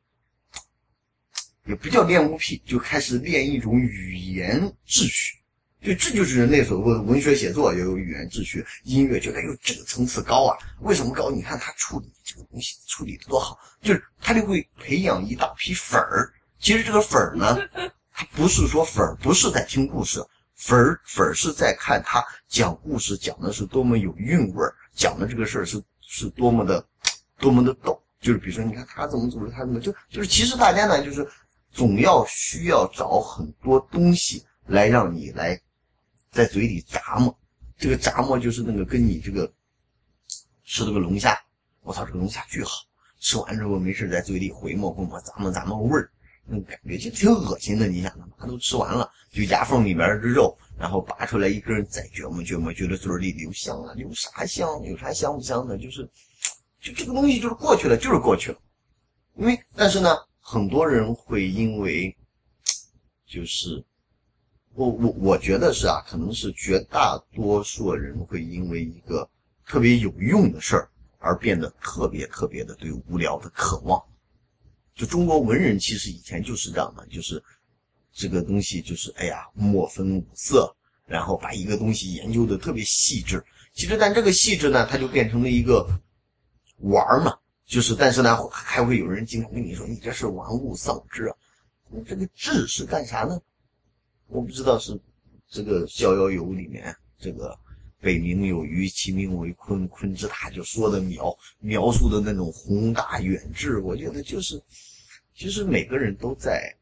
也不叫练物癖，就开始练一种语言秩序。就这就是人类所谓的文学写作要有语言秩序，音乐觉得哟这个层次高啊，为什么高？你看他处理这个东西处理的多好，就是他就会培养一大批粉儿。其实这个粉儿呢，他不是说粉儿不是在听故事，粉儿粉儿是在看他讲故事讲的是多么有韵味儿，讲的这个事儿是是多么的多么的逗。就是比如说，你看他怎么组织，他怎么就就是其实大家呢，就是总要需要找很多东西来让你来在嘴里咂摸。这个咂摸就是那个跟你这个吃这个龙虾，我操，这个龙虾巨好，吃完之后没事在嘴里回摸回摸，咂摸咂摸味儿。那感觉就挺恶心的，你想，他妈都吃完了，就牙缝里面的肉，然后拔出来一根，再嚼么嚼么，觉得嘴里留香啊，留啥香？有啥香不香的？就是，就这个东西就是过去了，就是过去了。因为，但是呢，很多人会因为，就是，我我我觉得是啊，可能是绝大多数人会因为一个特别有用的事儿而变得特别特别的对无聊的渴望。就中国文人其实以前就是这样的，就是这个东西就是哎呀，墨分五色，然后把一个东西研究的特别细致。其实但这个细致呢，它就变成了一个玩儿嘛，就是但是呢，还会有人经常跟你说，你这是玩物丧志啊。那这个志是干啥呢？我不知道是这个《逍遥游》里面这个北冥有鱼，其名为鲲，鲲之大，就说的描描述的那种宏大远志，我觉得就是。其实每个人都在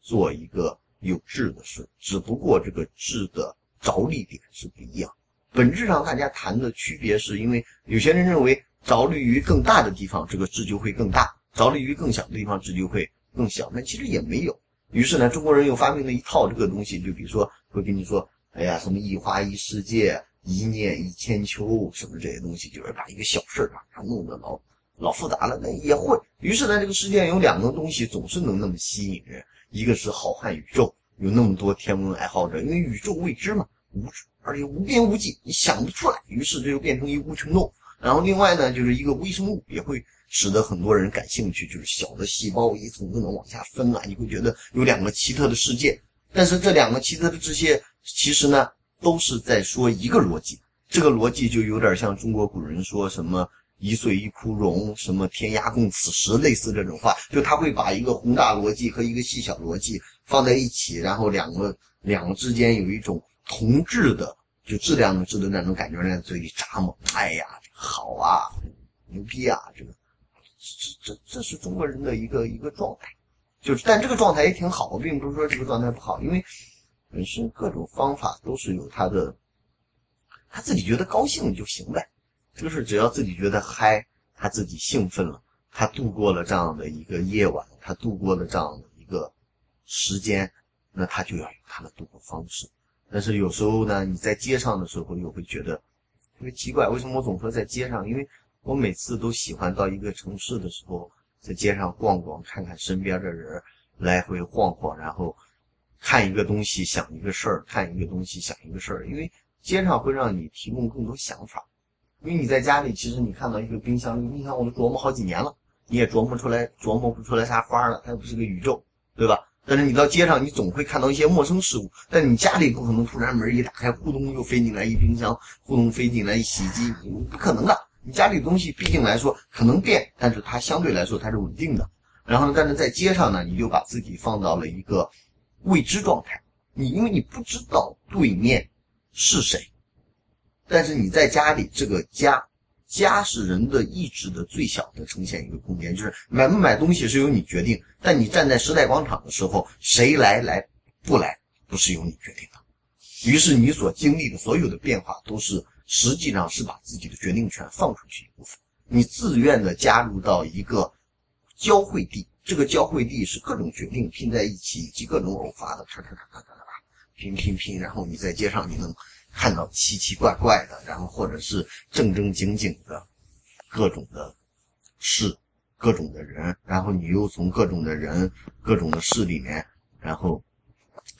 做一个有志的事，只不过这个志的着力点是不一样。本质上，大家谈的区别是因为有些人认为着力于更大的地方，这个志就会更大；着力于更小的地方，志就会更小。那其实也没有。于是呢，中国人又发明了一套这个东西，就比如说会跟你说：“哎呀，什么一花一世界，一念一千秋，什么这些东西，就是把一个小事儿啊，弄得老。”老复杂了，那也会。于是呢，这个世界有两个东西总是能那么吸引人，一个是浩瀚宇宙，有那么多天文爱好者，因为宇宙未知嘛，无而且无边无际，你想不出来。于是这就变成一无穷动。然后另外呢，就是一个微生物，也会使得很多人感兴趣，就是小的细胞一层层的往下分啊，你会觉得有两个奇特的世界。但是这两个奇特的世界，其实呢，都是在说一个逻辑。这个逻辑就有点像中国古人说什么。一岁一枯荣，什么天涯共此时，类似这种话，就他会把一个宏大逻辑和一个细小逻辑放在一起，然后两个两个之间有一种同质的，就质量的质的那种感觉在嘴里咂摸。哎呀，好啊，牛逼啊！这个，这这这是中国人的一个一个状态，就是，但这个状态也挺好，并不是说这个状态不好，因为本身各种方法都是有他的，他自己觉得高兴就行呗。就是只要自己觉得嗨，他自己兴奋了，他度过了这样的一个夜晚，他度过了这样的一个时间，那他就要有他的度过方式。但是有时候呢，你在街上的时候又会觉得特别奇怪，为什么我总说在街上？因为我每次都喜欢到一个城市的时候，在街上逛逛，看看身边的人，来回晃晃，然后看一个东西想一个事儿，看一个东西想一个事儿，因为街上会让你提供更多想法。因为你在家里，其实你看到一个冰箱，冰箱我都琢磨好几年了，你也琢磨出来，琢磨不出来啥花了，它又不是个宇宙，对吧？但是你到街上，你总会看到一些陌生事物。但你家里不可能突然门一打开，呼咚又飞进来一冰箱，呼咚飞进来一洗衣机，不可能的。你家里东西毕竟来说可能变，但是它相对来说它是稳定的。然后呢，但是在街上呢，你就把自己放到了一个未知状态。你因为你不知道对面是谁，但是你在家里这个家。家是人的意志的最小的呈现一个空间，就是买不买东西是由你决定，但你站在时代广场的时候，谁来来不来不是由你决定的。于是你所经历的所有的变化，都是实际上是把自己的决定权放出去一部分，你自愿的加入到一个交汇地，这个交汇地是各种决定拼在一起，以及各种偶发的咔咔咔咔咔咔拼拼拼，然后你在街上你能。看到奇奇怪怪的，然后或者是正正经经的各种的事、各种的人，然后你又从各种的人、各种的事里面，然后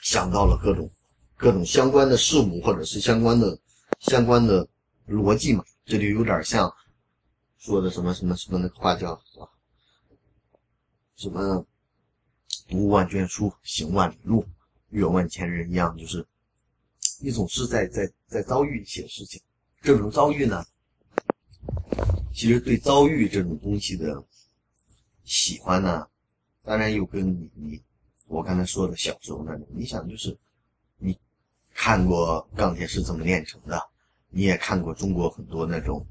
想到了各种各种相关的事物，或者是相关的相关的逻辑嘛？这就有点像说的什么什么什么那个话叫什么“读万卷书，行万里路，阅万千人”一样，就是。你总是在在在遭遇一些事情，这种遭遇呢，其实对遭遇这种东西的喜欢呢，当然又跟你你我刚才说的小时候那种，你想就是你看过钢铁是怎么炼成的，你也看过中国很多那种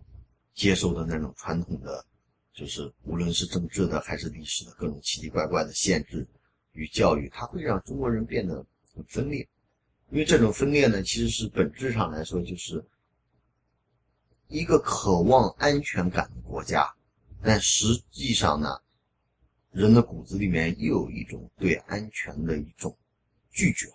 接受的那种传统的，就是无论是政治的还是历史的各种奇奇怪怪的限制与教育，它会让中国人变得很分裂。因为这种分裂呢，其实是本质上来说，就是一个渴望安全感的国家，但实际上呢，人的骨子里面又有一种对安全的一种拒绝。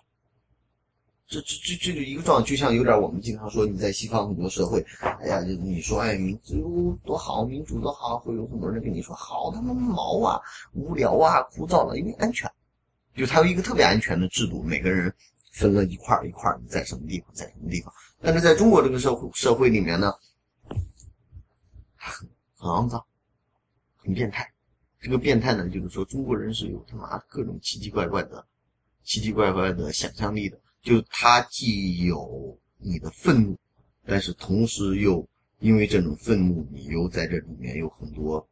这这这这就一个状，就像有点我们经常说，你在西方很多社会，哎呀，你说哎民主多好，民主多好，会有很多人跟你说好他妈毛啊，无聊啊，枯燥了，因为安全，就它有一个特别安全的制度，每个人。分了一块一块你在什么地方，在什么地方？但是在中国这个社会社会里面呢，很很肮脏，很变态。这个变态呢，就是说中国人是有他妈各种奇奇怪怪的、奇奇怪怪的想象力的。就他既有你的愤怒，但是同时又因为这种愤怒，你又在这里面有很多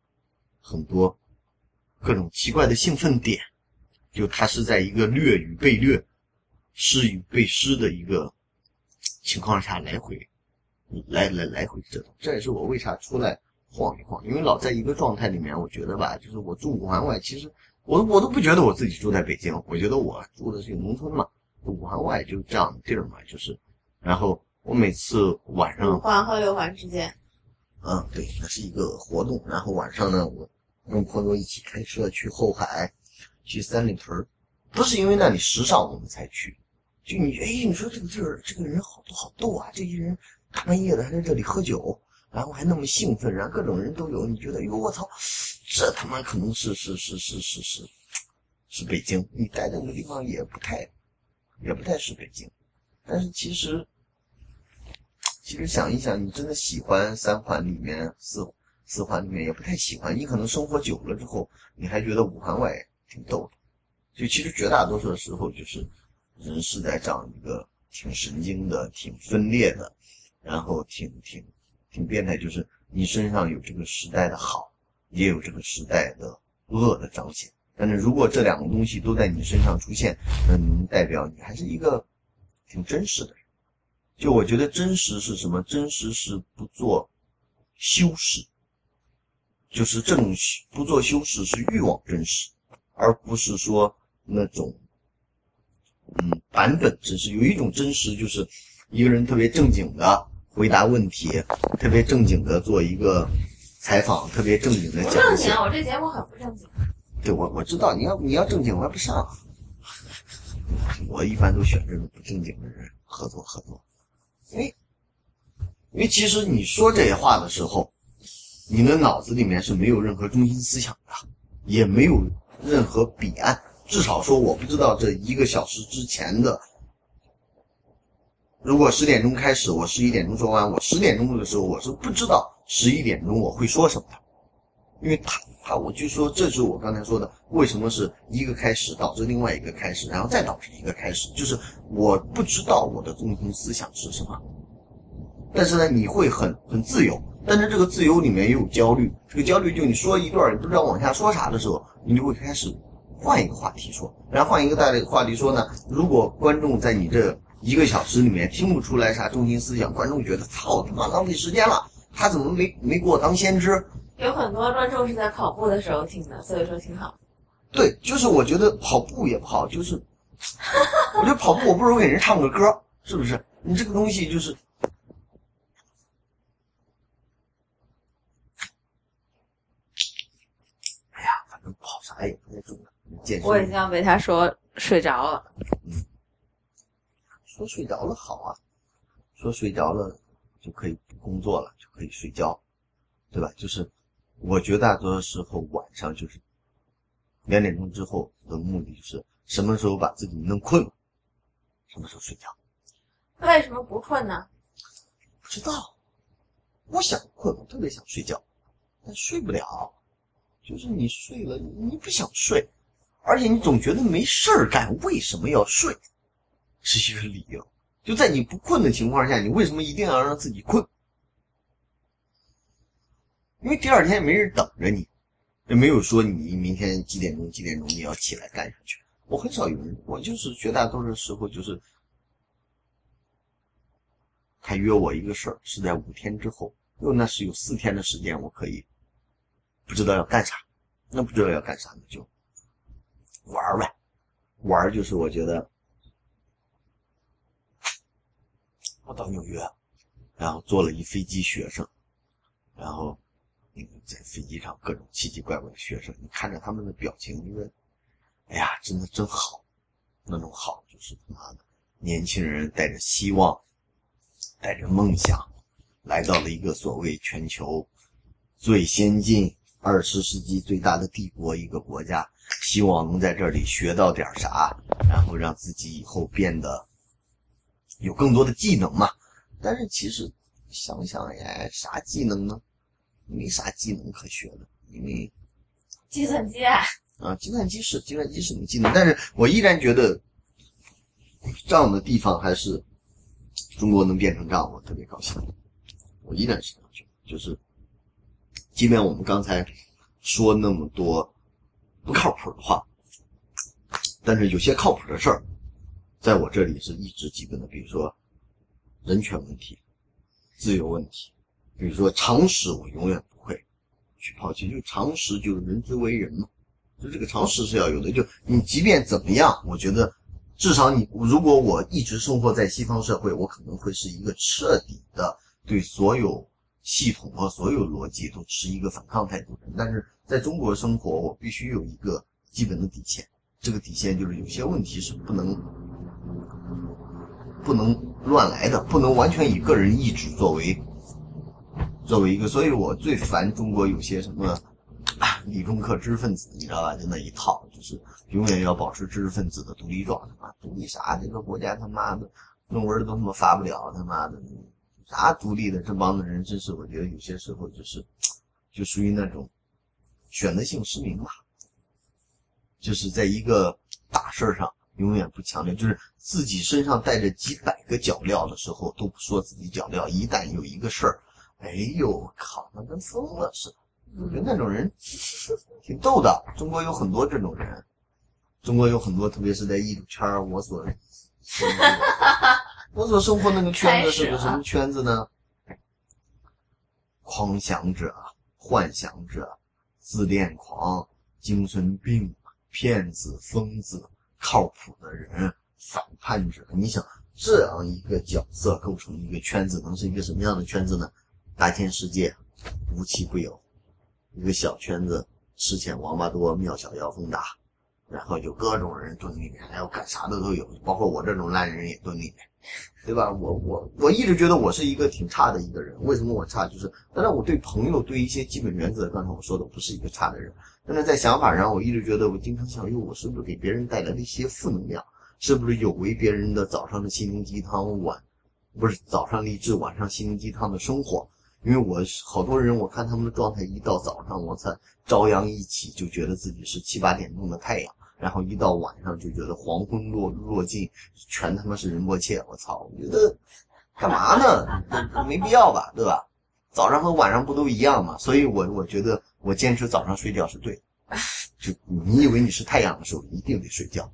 很多各种奇怪的兴奋点。就他是在一个掠与被掠。施与被施的一个情况下来回，来来来回折腾，这也是我为啥出来晃一晃，因为老在一个状态里面，我觉得吧，就是我住五环外，其实我我都不觉得我自己住在北京，我觉得我住的是农村嘛，五环外就这样的地儿嘛，就是，然后我每次晚上五环和六环之间，嗯，对，那是一个活动，然后晚上呢，我跟朋友一起开车去后海，去三里屯，不是因为那里时尚我们才去。就你哎，你说这个地儿，这个人好多好逗啊！这些人大半夜的还在这里喝酒，然后还那么兴奋，然后各种人都有。你觉得哟，我操，这他妈可能是是是是是是是北京。你待的那个地方也不太也不太是北京。但是其实其实想一想，你真的喜欢三环里面四四环里面也不太喜欢。你可能生活久了之后，你还觉得五环外挺逗的。就其实绝大多数的时候就是。人是在这样一个挺神经的、挺分裂的，然后挺挺挺变态，就是你身上有这个时代的好，也有这个时代的恶的彰显。但是如果这两个东西都在你身上出现，那能代表你还是一个挺真实的人。就我觉得真实是什么？真实是不做修饰，就是正不做修饰是欲望真实，而不是说那种。嗯，版本真实有一种真实，就是一个人特别正经的回答问题，特别正经的做一个采访，特别正经的讲。不正经，我这节目很不正经。对，我我知道，你要你要正经，我还不上。我一般都选这种不正经的人合作合作，因为因为其实你说这些话的时候，你的脑子里面是没有任何中心思想的，也没有任何彼岸。至少说，我不知道这一个小时之前的，如果十点钟开始，我十一点钟说完，我十点钟的时候我是不知道十一点钟我会说什么的，因为他他我就说，这是我刚才说的，为什么是一个开始导致另外一个开始，然后再导致一个开始，就是我不知道我的中心思想是什么，但是呢，你会很很自由，但是这个自由里面也有焦虑，这个焦虑就你说一段你不知道往下说啥的时候，你就会开始。换一个话题说，然后换一个大的话题说呢？如果观众在你这一个小时里面听不出来啥中心思想，观众觉得操他妈浪费时间了，他怎么没没给我当先知？有很多观众是在跑步的时候听的，所以说挺好。对，就是我觉得跑步也不好，就是我觉得跑步我不如给人唱个歌，是不是？你这个东西就是，哎呀，反正跑啥也不太重要。我已经要被他说睡着了。嗯，说睡着了好啊，说睡着了就可以不工作了，就可以睡觉，对吧？就是我绝大多数时候晚上就是两点钟之后的目的就是什么时候把自己弄困了，什么时候睡觉。为什么不困呢？不知道，我想困，我特别想睡觉，但睡不了。就是你睡了，你不想睡。而且你总觉得没事儿干，为什么要睡？是一个理由。就在你不困的情况下，你为什么一定要让自己困？因为第二天没人等着你，也没有说你明天几点钟几点钟你要起来干下去。我很少有人，我就是绝大多数时候就是，他约我一个事儿是在五天之后，又那是有四天的时间我可以不知道要干啥，那不知道要干啥呢就。玩呗，玩就是我觉得，我到纽约，然后坐了一飞机学生，然后你在飞机上各种奇奇怪怪的学生，你看着他们的表情，你说，哎呀，真的真好，那种好就是他妈的年轻人带着希望，带着梦想，来到了一个所谓全球最先进、二十世纪最大的帝国一个国家。希望能在这里学到点啥，然后让自己以后变得有更多的技能嘛。但是其实想想，哎，啥技能呢？没啥技能可学的，因为计算机啊，啊，计算机是计算机是个技能，但是我依然觉得这样的地方还是中国能变成这样，我特别高兴。我依然是这样觉得，就是即便我们刚才说那么多。不靠谱的话，但是有些靠谱的事儿，在我这里是一直基本的。比如说人权问题、自由问题，比如说常识，我永远不会去抛弃。就常识，就是人之为人嘛，就这个常识是要有的。就你即便怎么样，我觉得至少你，如果我一直生活在西方社会，我可能会是一个彻底的对所有系统和所有逻辑都持一个反抗态度。但是。在中国生活，我必须有一个基本的底线。这个底线就是有些问题是不能不能乱来的，不能完全以个人意志作为作为一个。所以我最烦中国有些什么理中科知识分子，你知道吧？就那一套，就是永远要保持知识分子的独立状态。独立啥？这个国家他妈的论文都他妈发不了，他妈的啥独立的？这帮子人真是，我觉得有些时候就是就属于那种。选择性失明吧，就是在一个大事上永远不强调，就是自己身上带着几百个脚镣的时候都不说自己脚镣，一旦有一个事儿，哎呦靠，那跟疯了似的。我觉得那种人 [LAUGHS] 挺逗的。中国有很多这种人，中国有很多，特别是在艺术圈我所 [LAUGHS] 我所生活那个圈子是个什么圈子呢？狂想者、幻想者。自恋狂、精神病、骗子、疯子、靠谱的人、反叛者，你想这样一个角色构成一个圈子，能是一个什么样的圈子呢？大千世界，无奇不有。一个小圈子，吃钱王八多，庙小妖风大。然后就各种人蹲里面，然后干啥的都有，包括我这种烂人也蹲里面，对吧？我我我一直觉得我是一个挺差的一个人，为什么我差？就是当然我对朋友对一些基本原则，刚才我说的不是一个差的人，但是在想法上，我一直觉得我经常想，哟，我是不是给别人带来了一些负能量？是不是有违别人的早上的心灵鸡汤，晚不是早上励志，晚上心灵鸡汤的生活？因为我好多人，我看他们的状态，一到早上，我才朝阳一起，就觉得自己是七八点钟的太阳，然后一到晚上就觉得黄昏落落尽，全他妈是人波切。我操，我觉得干嘛呢？没必要吧，对吧？早上和晚上不都一样吗？所以我我觉得我坚持早上睡觉是对的。就你以为你是太阳的时候，一定得睡觉；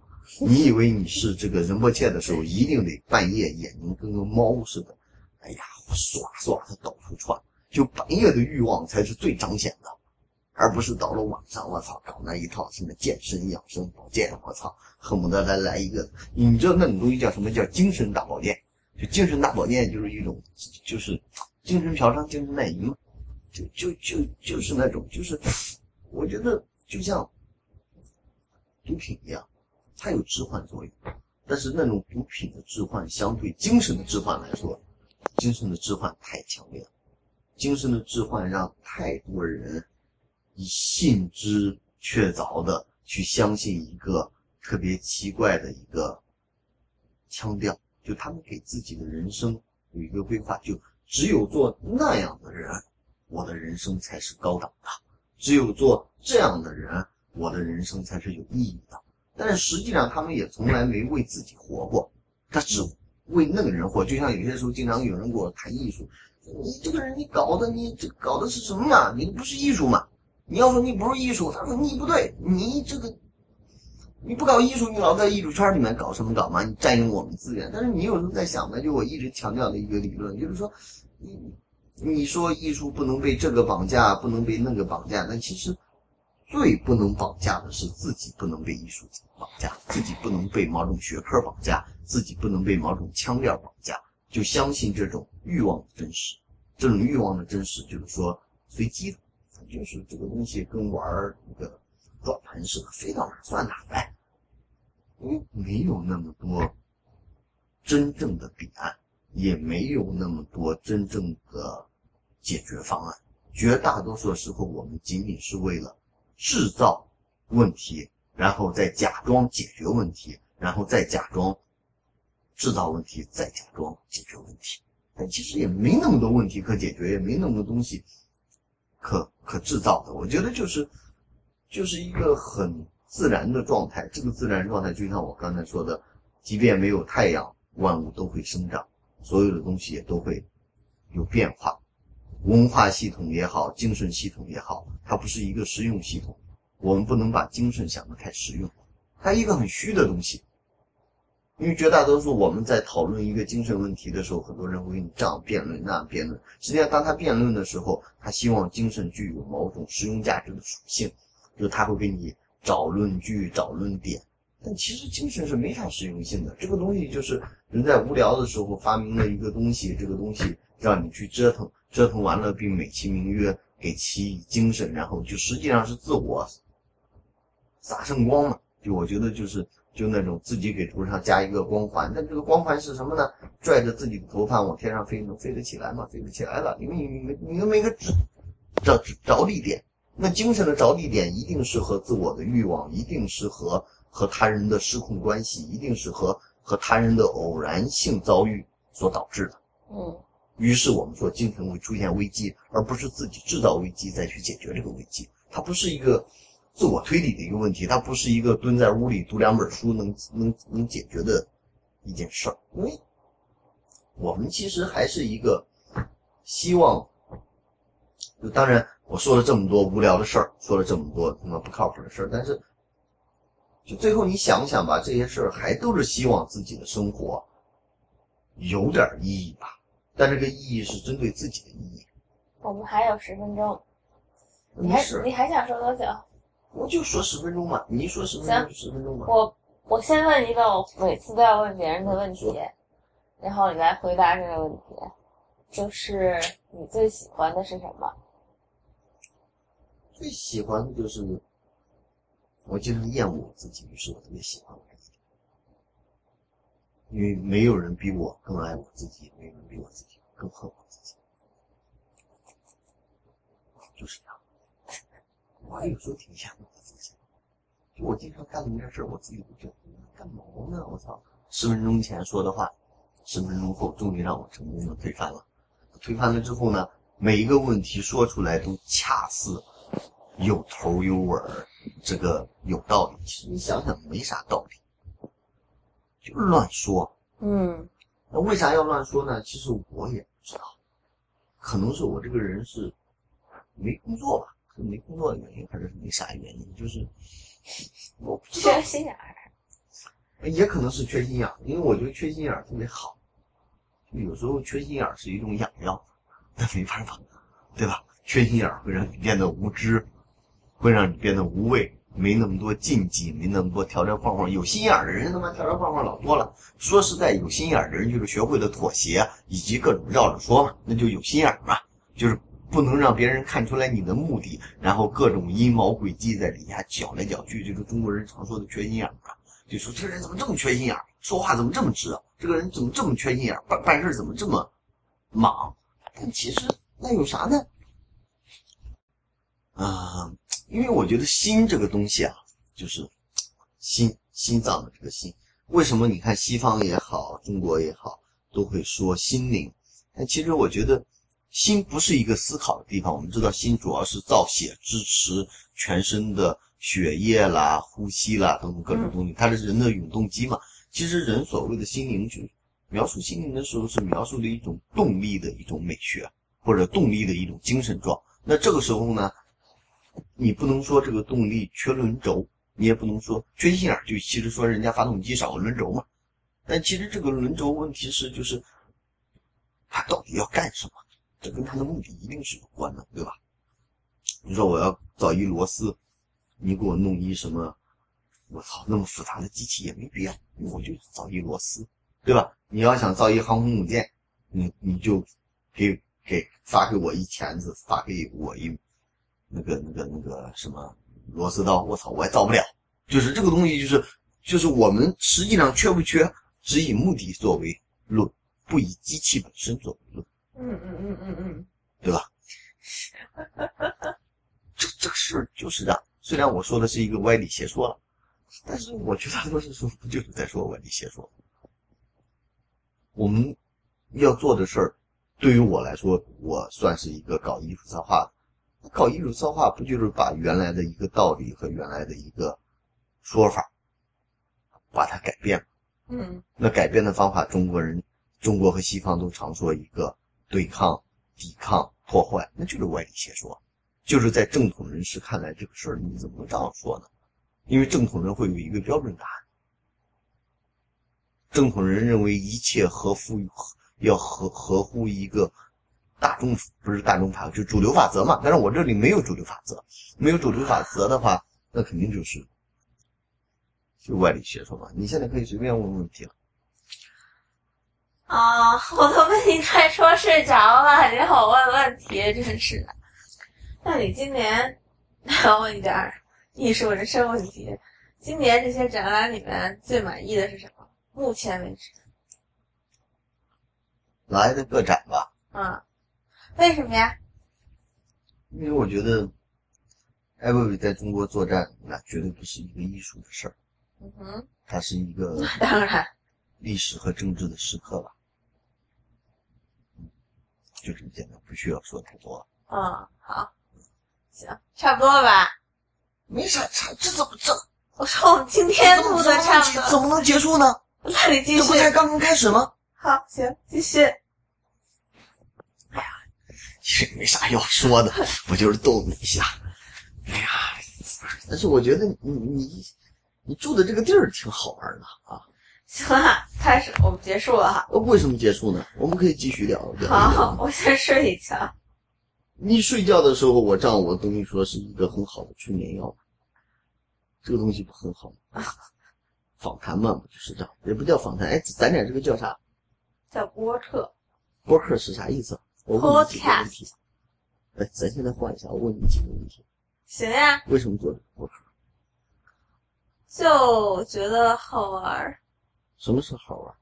你以为你是这个仁波切的时候，一定得半夜眼睛跟个猫似的。哎呀，唰唰的到处窜，就半夜的欲望才是最彰显的，而不是到了晚上，我操，搞那一套什么健身、养生、保健，我操，恨不得来来一个，你知道那种东西叫什么叫精神大保健？就精神大保健就是一种，就是精神嫖娼、精神卖淫嘛，就就就就是那种，就是我觉得就像毒品一样，它有致幻作用，但是那种毒品的致幻相对精神的致幻来说。精神的置换太强烈了，精神的置换让太多人以信之确凿的去相信一个特别奇怪的一个腔调，就他们给自己的人生有一个规划，就只有做那样的人，我的人生才是高档的；只有做这样的人，我的人生才是有意义的。但是实际上，他们也从来没为自己活过，他只。为那个人活，就像有些时候经常有人给我谈艺术，你这个人你搞的你这搞的是什么嘛？你不是艺术嘛？你要说你不是艺术，他说你不对，你这个你不搞艺术，你老在艺术圈里面搞什么搞嘛？你占用我们资源。但是你有时候在想呢，就我一直强调的一个理论，就是说你你说艺术不能被这个绑架，不能被那个绑架，但其实。最不能绑架的是自己不能被艺术绑架，自己不能被某种学科绑架，自己不能被某种腔调绑架，就相信这种欲望的真实。这种欲望的真实就是说随机的，就是这个东西跟玩一个转盘似的，飞到哪算哪呗。嗯没有那么多真正的彼岸，也没有那么多真正的解决方案。绝大多数时候，我们仅仅是为了。制造问题，然后再假装解决问题，然后再假装制造问题，再假装解决问题。但其实也没那么多问题可解决，也没那么多东西可可制造的。我觉得就是就是一个很自然的状态。这个自然状态就像我刚才说的，即便没有太阳，万物都会生长，所有的东西也都会有变化。文化系统也好，精神系统也好，它不是一个实用系统。我们不能把精神想得太实用，它一个很虚的东西。因为绝大多数我们在讨论一个精神问题的时候，很多人会跟你这样辩论那样辩论。实际上，当他辩论的时候，他希望精神具有某种实用价值的属性，就他会给你找论据、找论点。但其实精神是没啥实用性的。这个东西就是人在无聊的时候发明了一个东西，这个东西让你去折腾。折腾完了，并美其名曰给其以精神，然后就实际上是自我撒圣光嘛。就我觉得就是就那种自己给头上加一个光环，那这个光环是什么呢？拽着自己的头发往天上飞，能飞得起来吗？飞不起来了，因为你没你又没个着着着力点。那精神的着力点一定是和自我的欲望，一定是和和他人的失控关系，一定是和和他人的偶然性遭遇所导致的。嗯。于是我们说，精神会出现危机，而不是自己制造危机再去解决这个危机。它不是一个自我推理的一个问题，它不是一个蹲在屋里读两本书能能能解决的一件事儿。因为我们其实还是一个希望，就当然我说了这么多无聊的事儿，说了这么多他妈不靠谱的事儿，但是就最后你想想吧，这些事儿还都是希望自己的生活有点意义吧。但这个意义是针对自己的意义。我们还有十分钟，你还你还想说多久？我就说十分钟嘛，你说十分钟就十分钟嘛。我我先问一个我每次都要问别人的问题，然后你来回答这个问题，就是你最喜欢的是什么？最喜欢的就是我经常厌恶我自己，于是我特别喜欢因为没有人比我更爱我自己，没有人比我自己更恨我自己，就是这样。我还有时候挺羡慕我自己，就我经常干了一件事，我自己都觉得干毛呢，我操！十分钟前说的话，十分钟后终于让我成功的推翻了。推翻了之后呢，每一个问题说出来都恰似有头有尾，这个有道理。其实你想想，没啥道理，就乱说。嗯那为啥要乱说呢？其实我也不知道，可能是我这个人是没工作吧，是没工作的原因，还是没啥原因，就是我不知道缺，心眼儿。也可能是缺心眼儿，因为我觉得缺心眼儿特别好。就有时候缺心眼儿是一种养料，那没办法，对吧？缺心眼儿会让你变得无知，会让你变得无畏，没那么多禁忌，没那么多条条框框。有心眼的人他妈条条框框老多了。说实在，有心眼的人就是学会了妥协，以及各种绕着说嘛，那就有心眼嘛，就是不能让别人看出来你的目的，然后各种阴谋诡计在底下搅来搅去，就是中国人常说的缺心眼儿嘛。就说这人怎么这么缺心眼，说话怎么这么直，这个人怎么这么缺心眼，办办事怎么这么莽？但其实那有啥呢？啊、因为我觉得心这个东西啊，就是心心脏的这个心。为什么你看西方也好，中国也好，都会说心灵？但其实我觉得心不是一个思考的地方。我们知道心主要是造血、支持全身的血液啦、呼吸啦等等各种东西，它是人的永动机嘛。其实人所谓的心灵，就是描述心灵的时候，是描述的一种动力的一种美学，或者动力的一种精神状。那这个时候呢，你不能说这个动力缺轮轴，你也不能说缺心眼儿，就其实说人家发动机少个轮轴嘛。但其实这个轮轴问题是，就是它到底要干什么？这跟它的目的一定是有关的，对吧？你说我要造一螺丝，你给我弄一什么？我操，那么复杂的机器也没必要，我就造一螺丝，对吧？你要想造一航空母舰，你你就给给发给我一钳子，发给我一那个那个那个什么螺丝刀，我操，我也造不了。就是这个东西，就是就是我们实际上缺不缺，只以目的作为论，不以机器本身作为论，嗯嗯嗯嗯嗯，对吧？[LAUGHS] 这这个事儿就是这样。虽然我说的是一个歪理邪说了，但是我绝大多数时候不就是在说歪理邪说？我们要做的事儿，对于我来说，我算是一个搞艺术策划的。搞艺术策划不就是把原来的一个道理和原来的一个说法，把它改变了？嗯那改变的方法，中国人、中国和西方都常说一个对抗、抵抗、破坏，那就是歪理邪说。就是在正统人士看来，这个事儿你怎么能这样说呢？因为正统人会有一个标准答案。正统人认为一切合乎要合合乎一个大众不是大众法，就主流法则嘛。但是我这里没有主流法则，没有主流法则的话，那肯定就是就歪理邪说嘛。你现在可以随便问问题了。啊，我都被你快说睡着了，你让我问问题，真是的。那你今年，我问一点艺术人生问题，今年这些展览里面最满意的是什么？目前为止，来的个展吧，啊，为什么呀？因为我觉得艾薇薇在中国作战，那绝对不是一个艺术的事儿，嗯哼，它是一个 [LAUGHS] 当然，历史和政治的时刻吧。嗯，就这么简单，不需要说太多了。嗯，好，行，差不多了吧？没啥差，这怎么这我说我们今天录的差不多，怎么能结束呢？那你继续这不。才刚刚开始吗？好，行，继续。其实没啥要说的，[LAUGHS] 我就是逗你一下。哎呀，但是我觉得你你你住的这个地儿挺好玩的啊。行了，开始，我们结束了哈。呃为什么结束呢？我们可以继续聊聊。好，我先睡一觉。你睡觉的时候，我丈我等于说是一个很好的催眠药。这个东西不很好吗？[LAUGHS] 访谈嘛，不就是这样？也不叫访谈，哎，咱俩这个叫啥？叫播客，播客是啥意思？我问你几个问题。哎，咱现在换一下，我问你几个问题。行呀。为什么做这个播客？就觉得好玩儿。什么是好玩？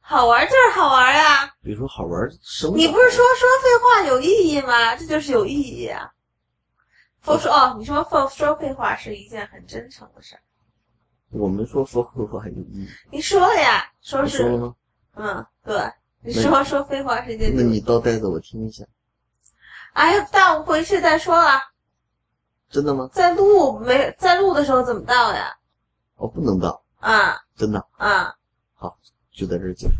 好玩儿就是好玩儿呀！比如说好玩，什么？你不是说说废话有意义吗？这就是有意义啊！佛说哦，你说说说废话是一件很真诚的事儿。我们说说废话很有意义。你说了呀，说是说了吗？嗯，对，你说说废话是一件。那你倒带着我听一下。哎呀，但我回去再说了。真的吗？在录没在录的时候怎么倒呀？哦，不能倒，啊真的。啊！好，就在这儿结束。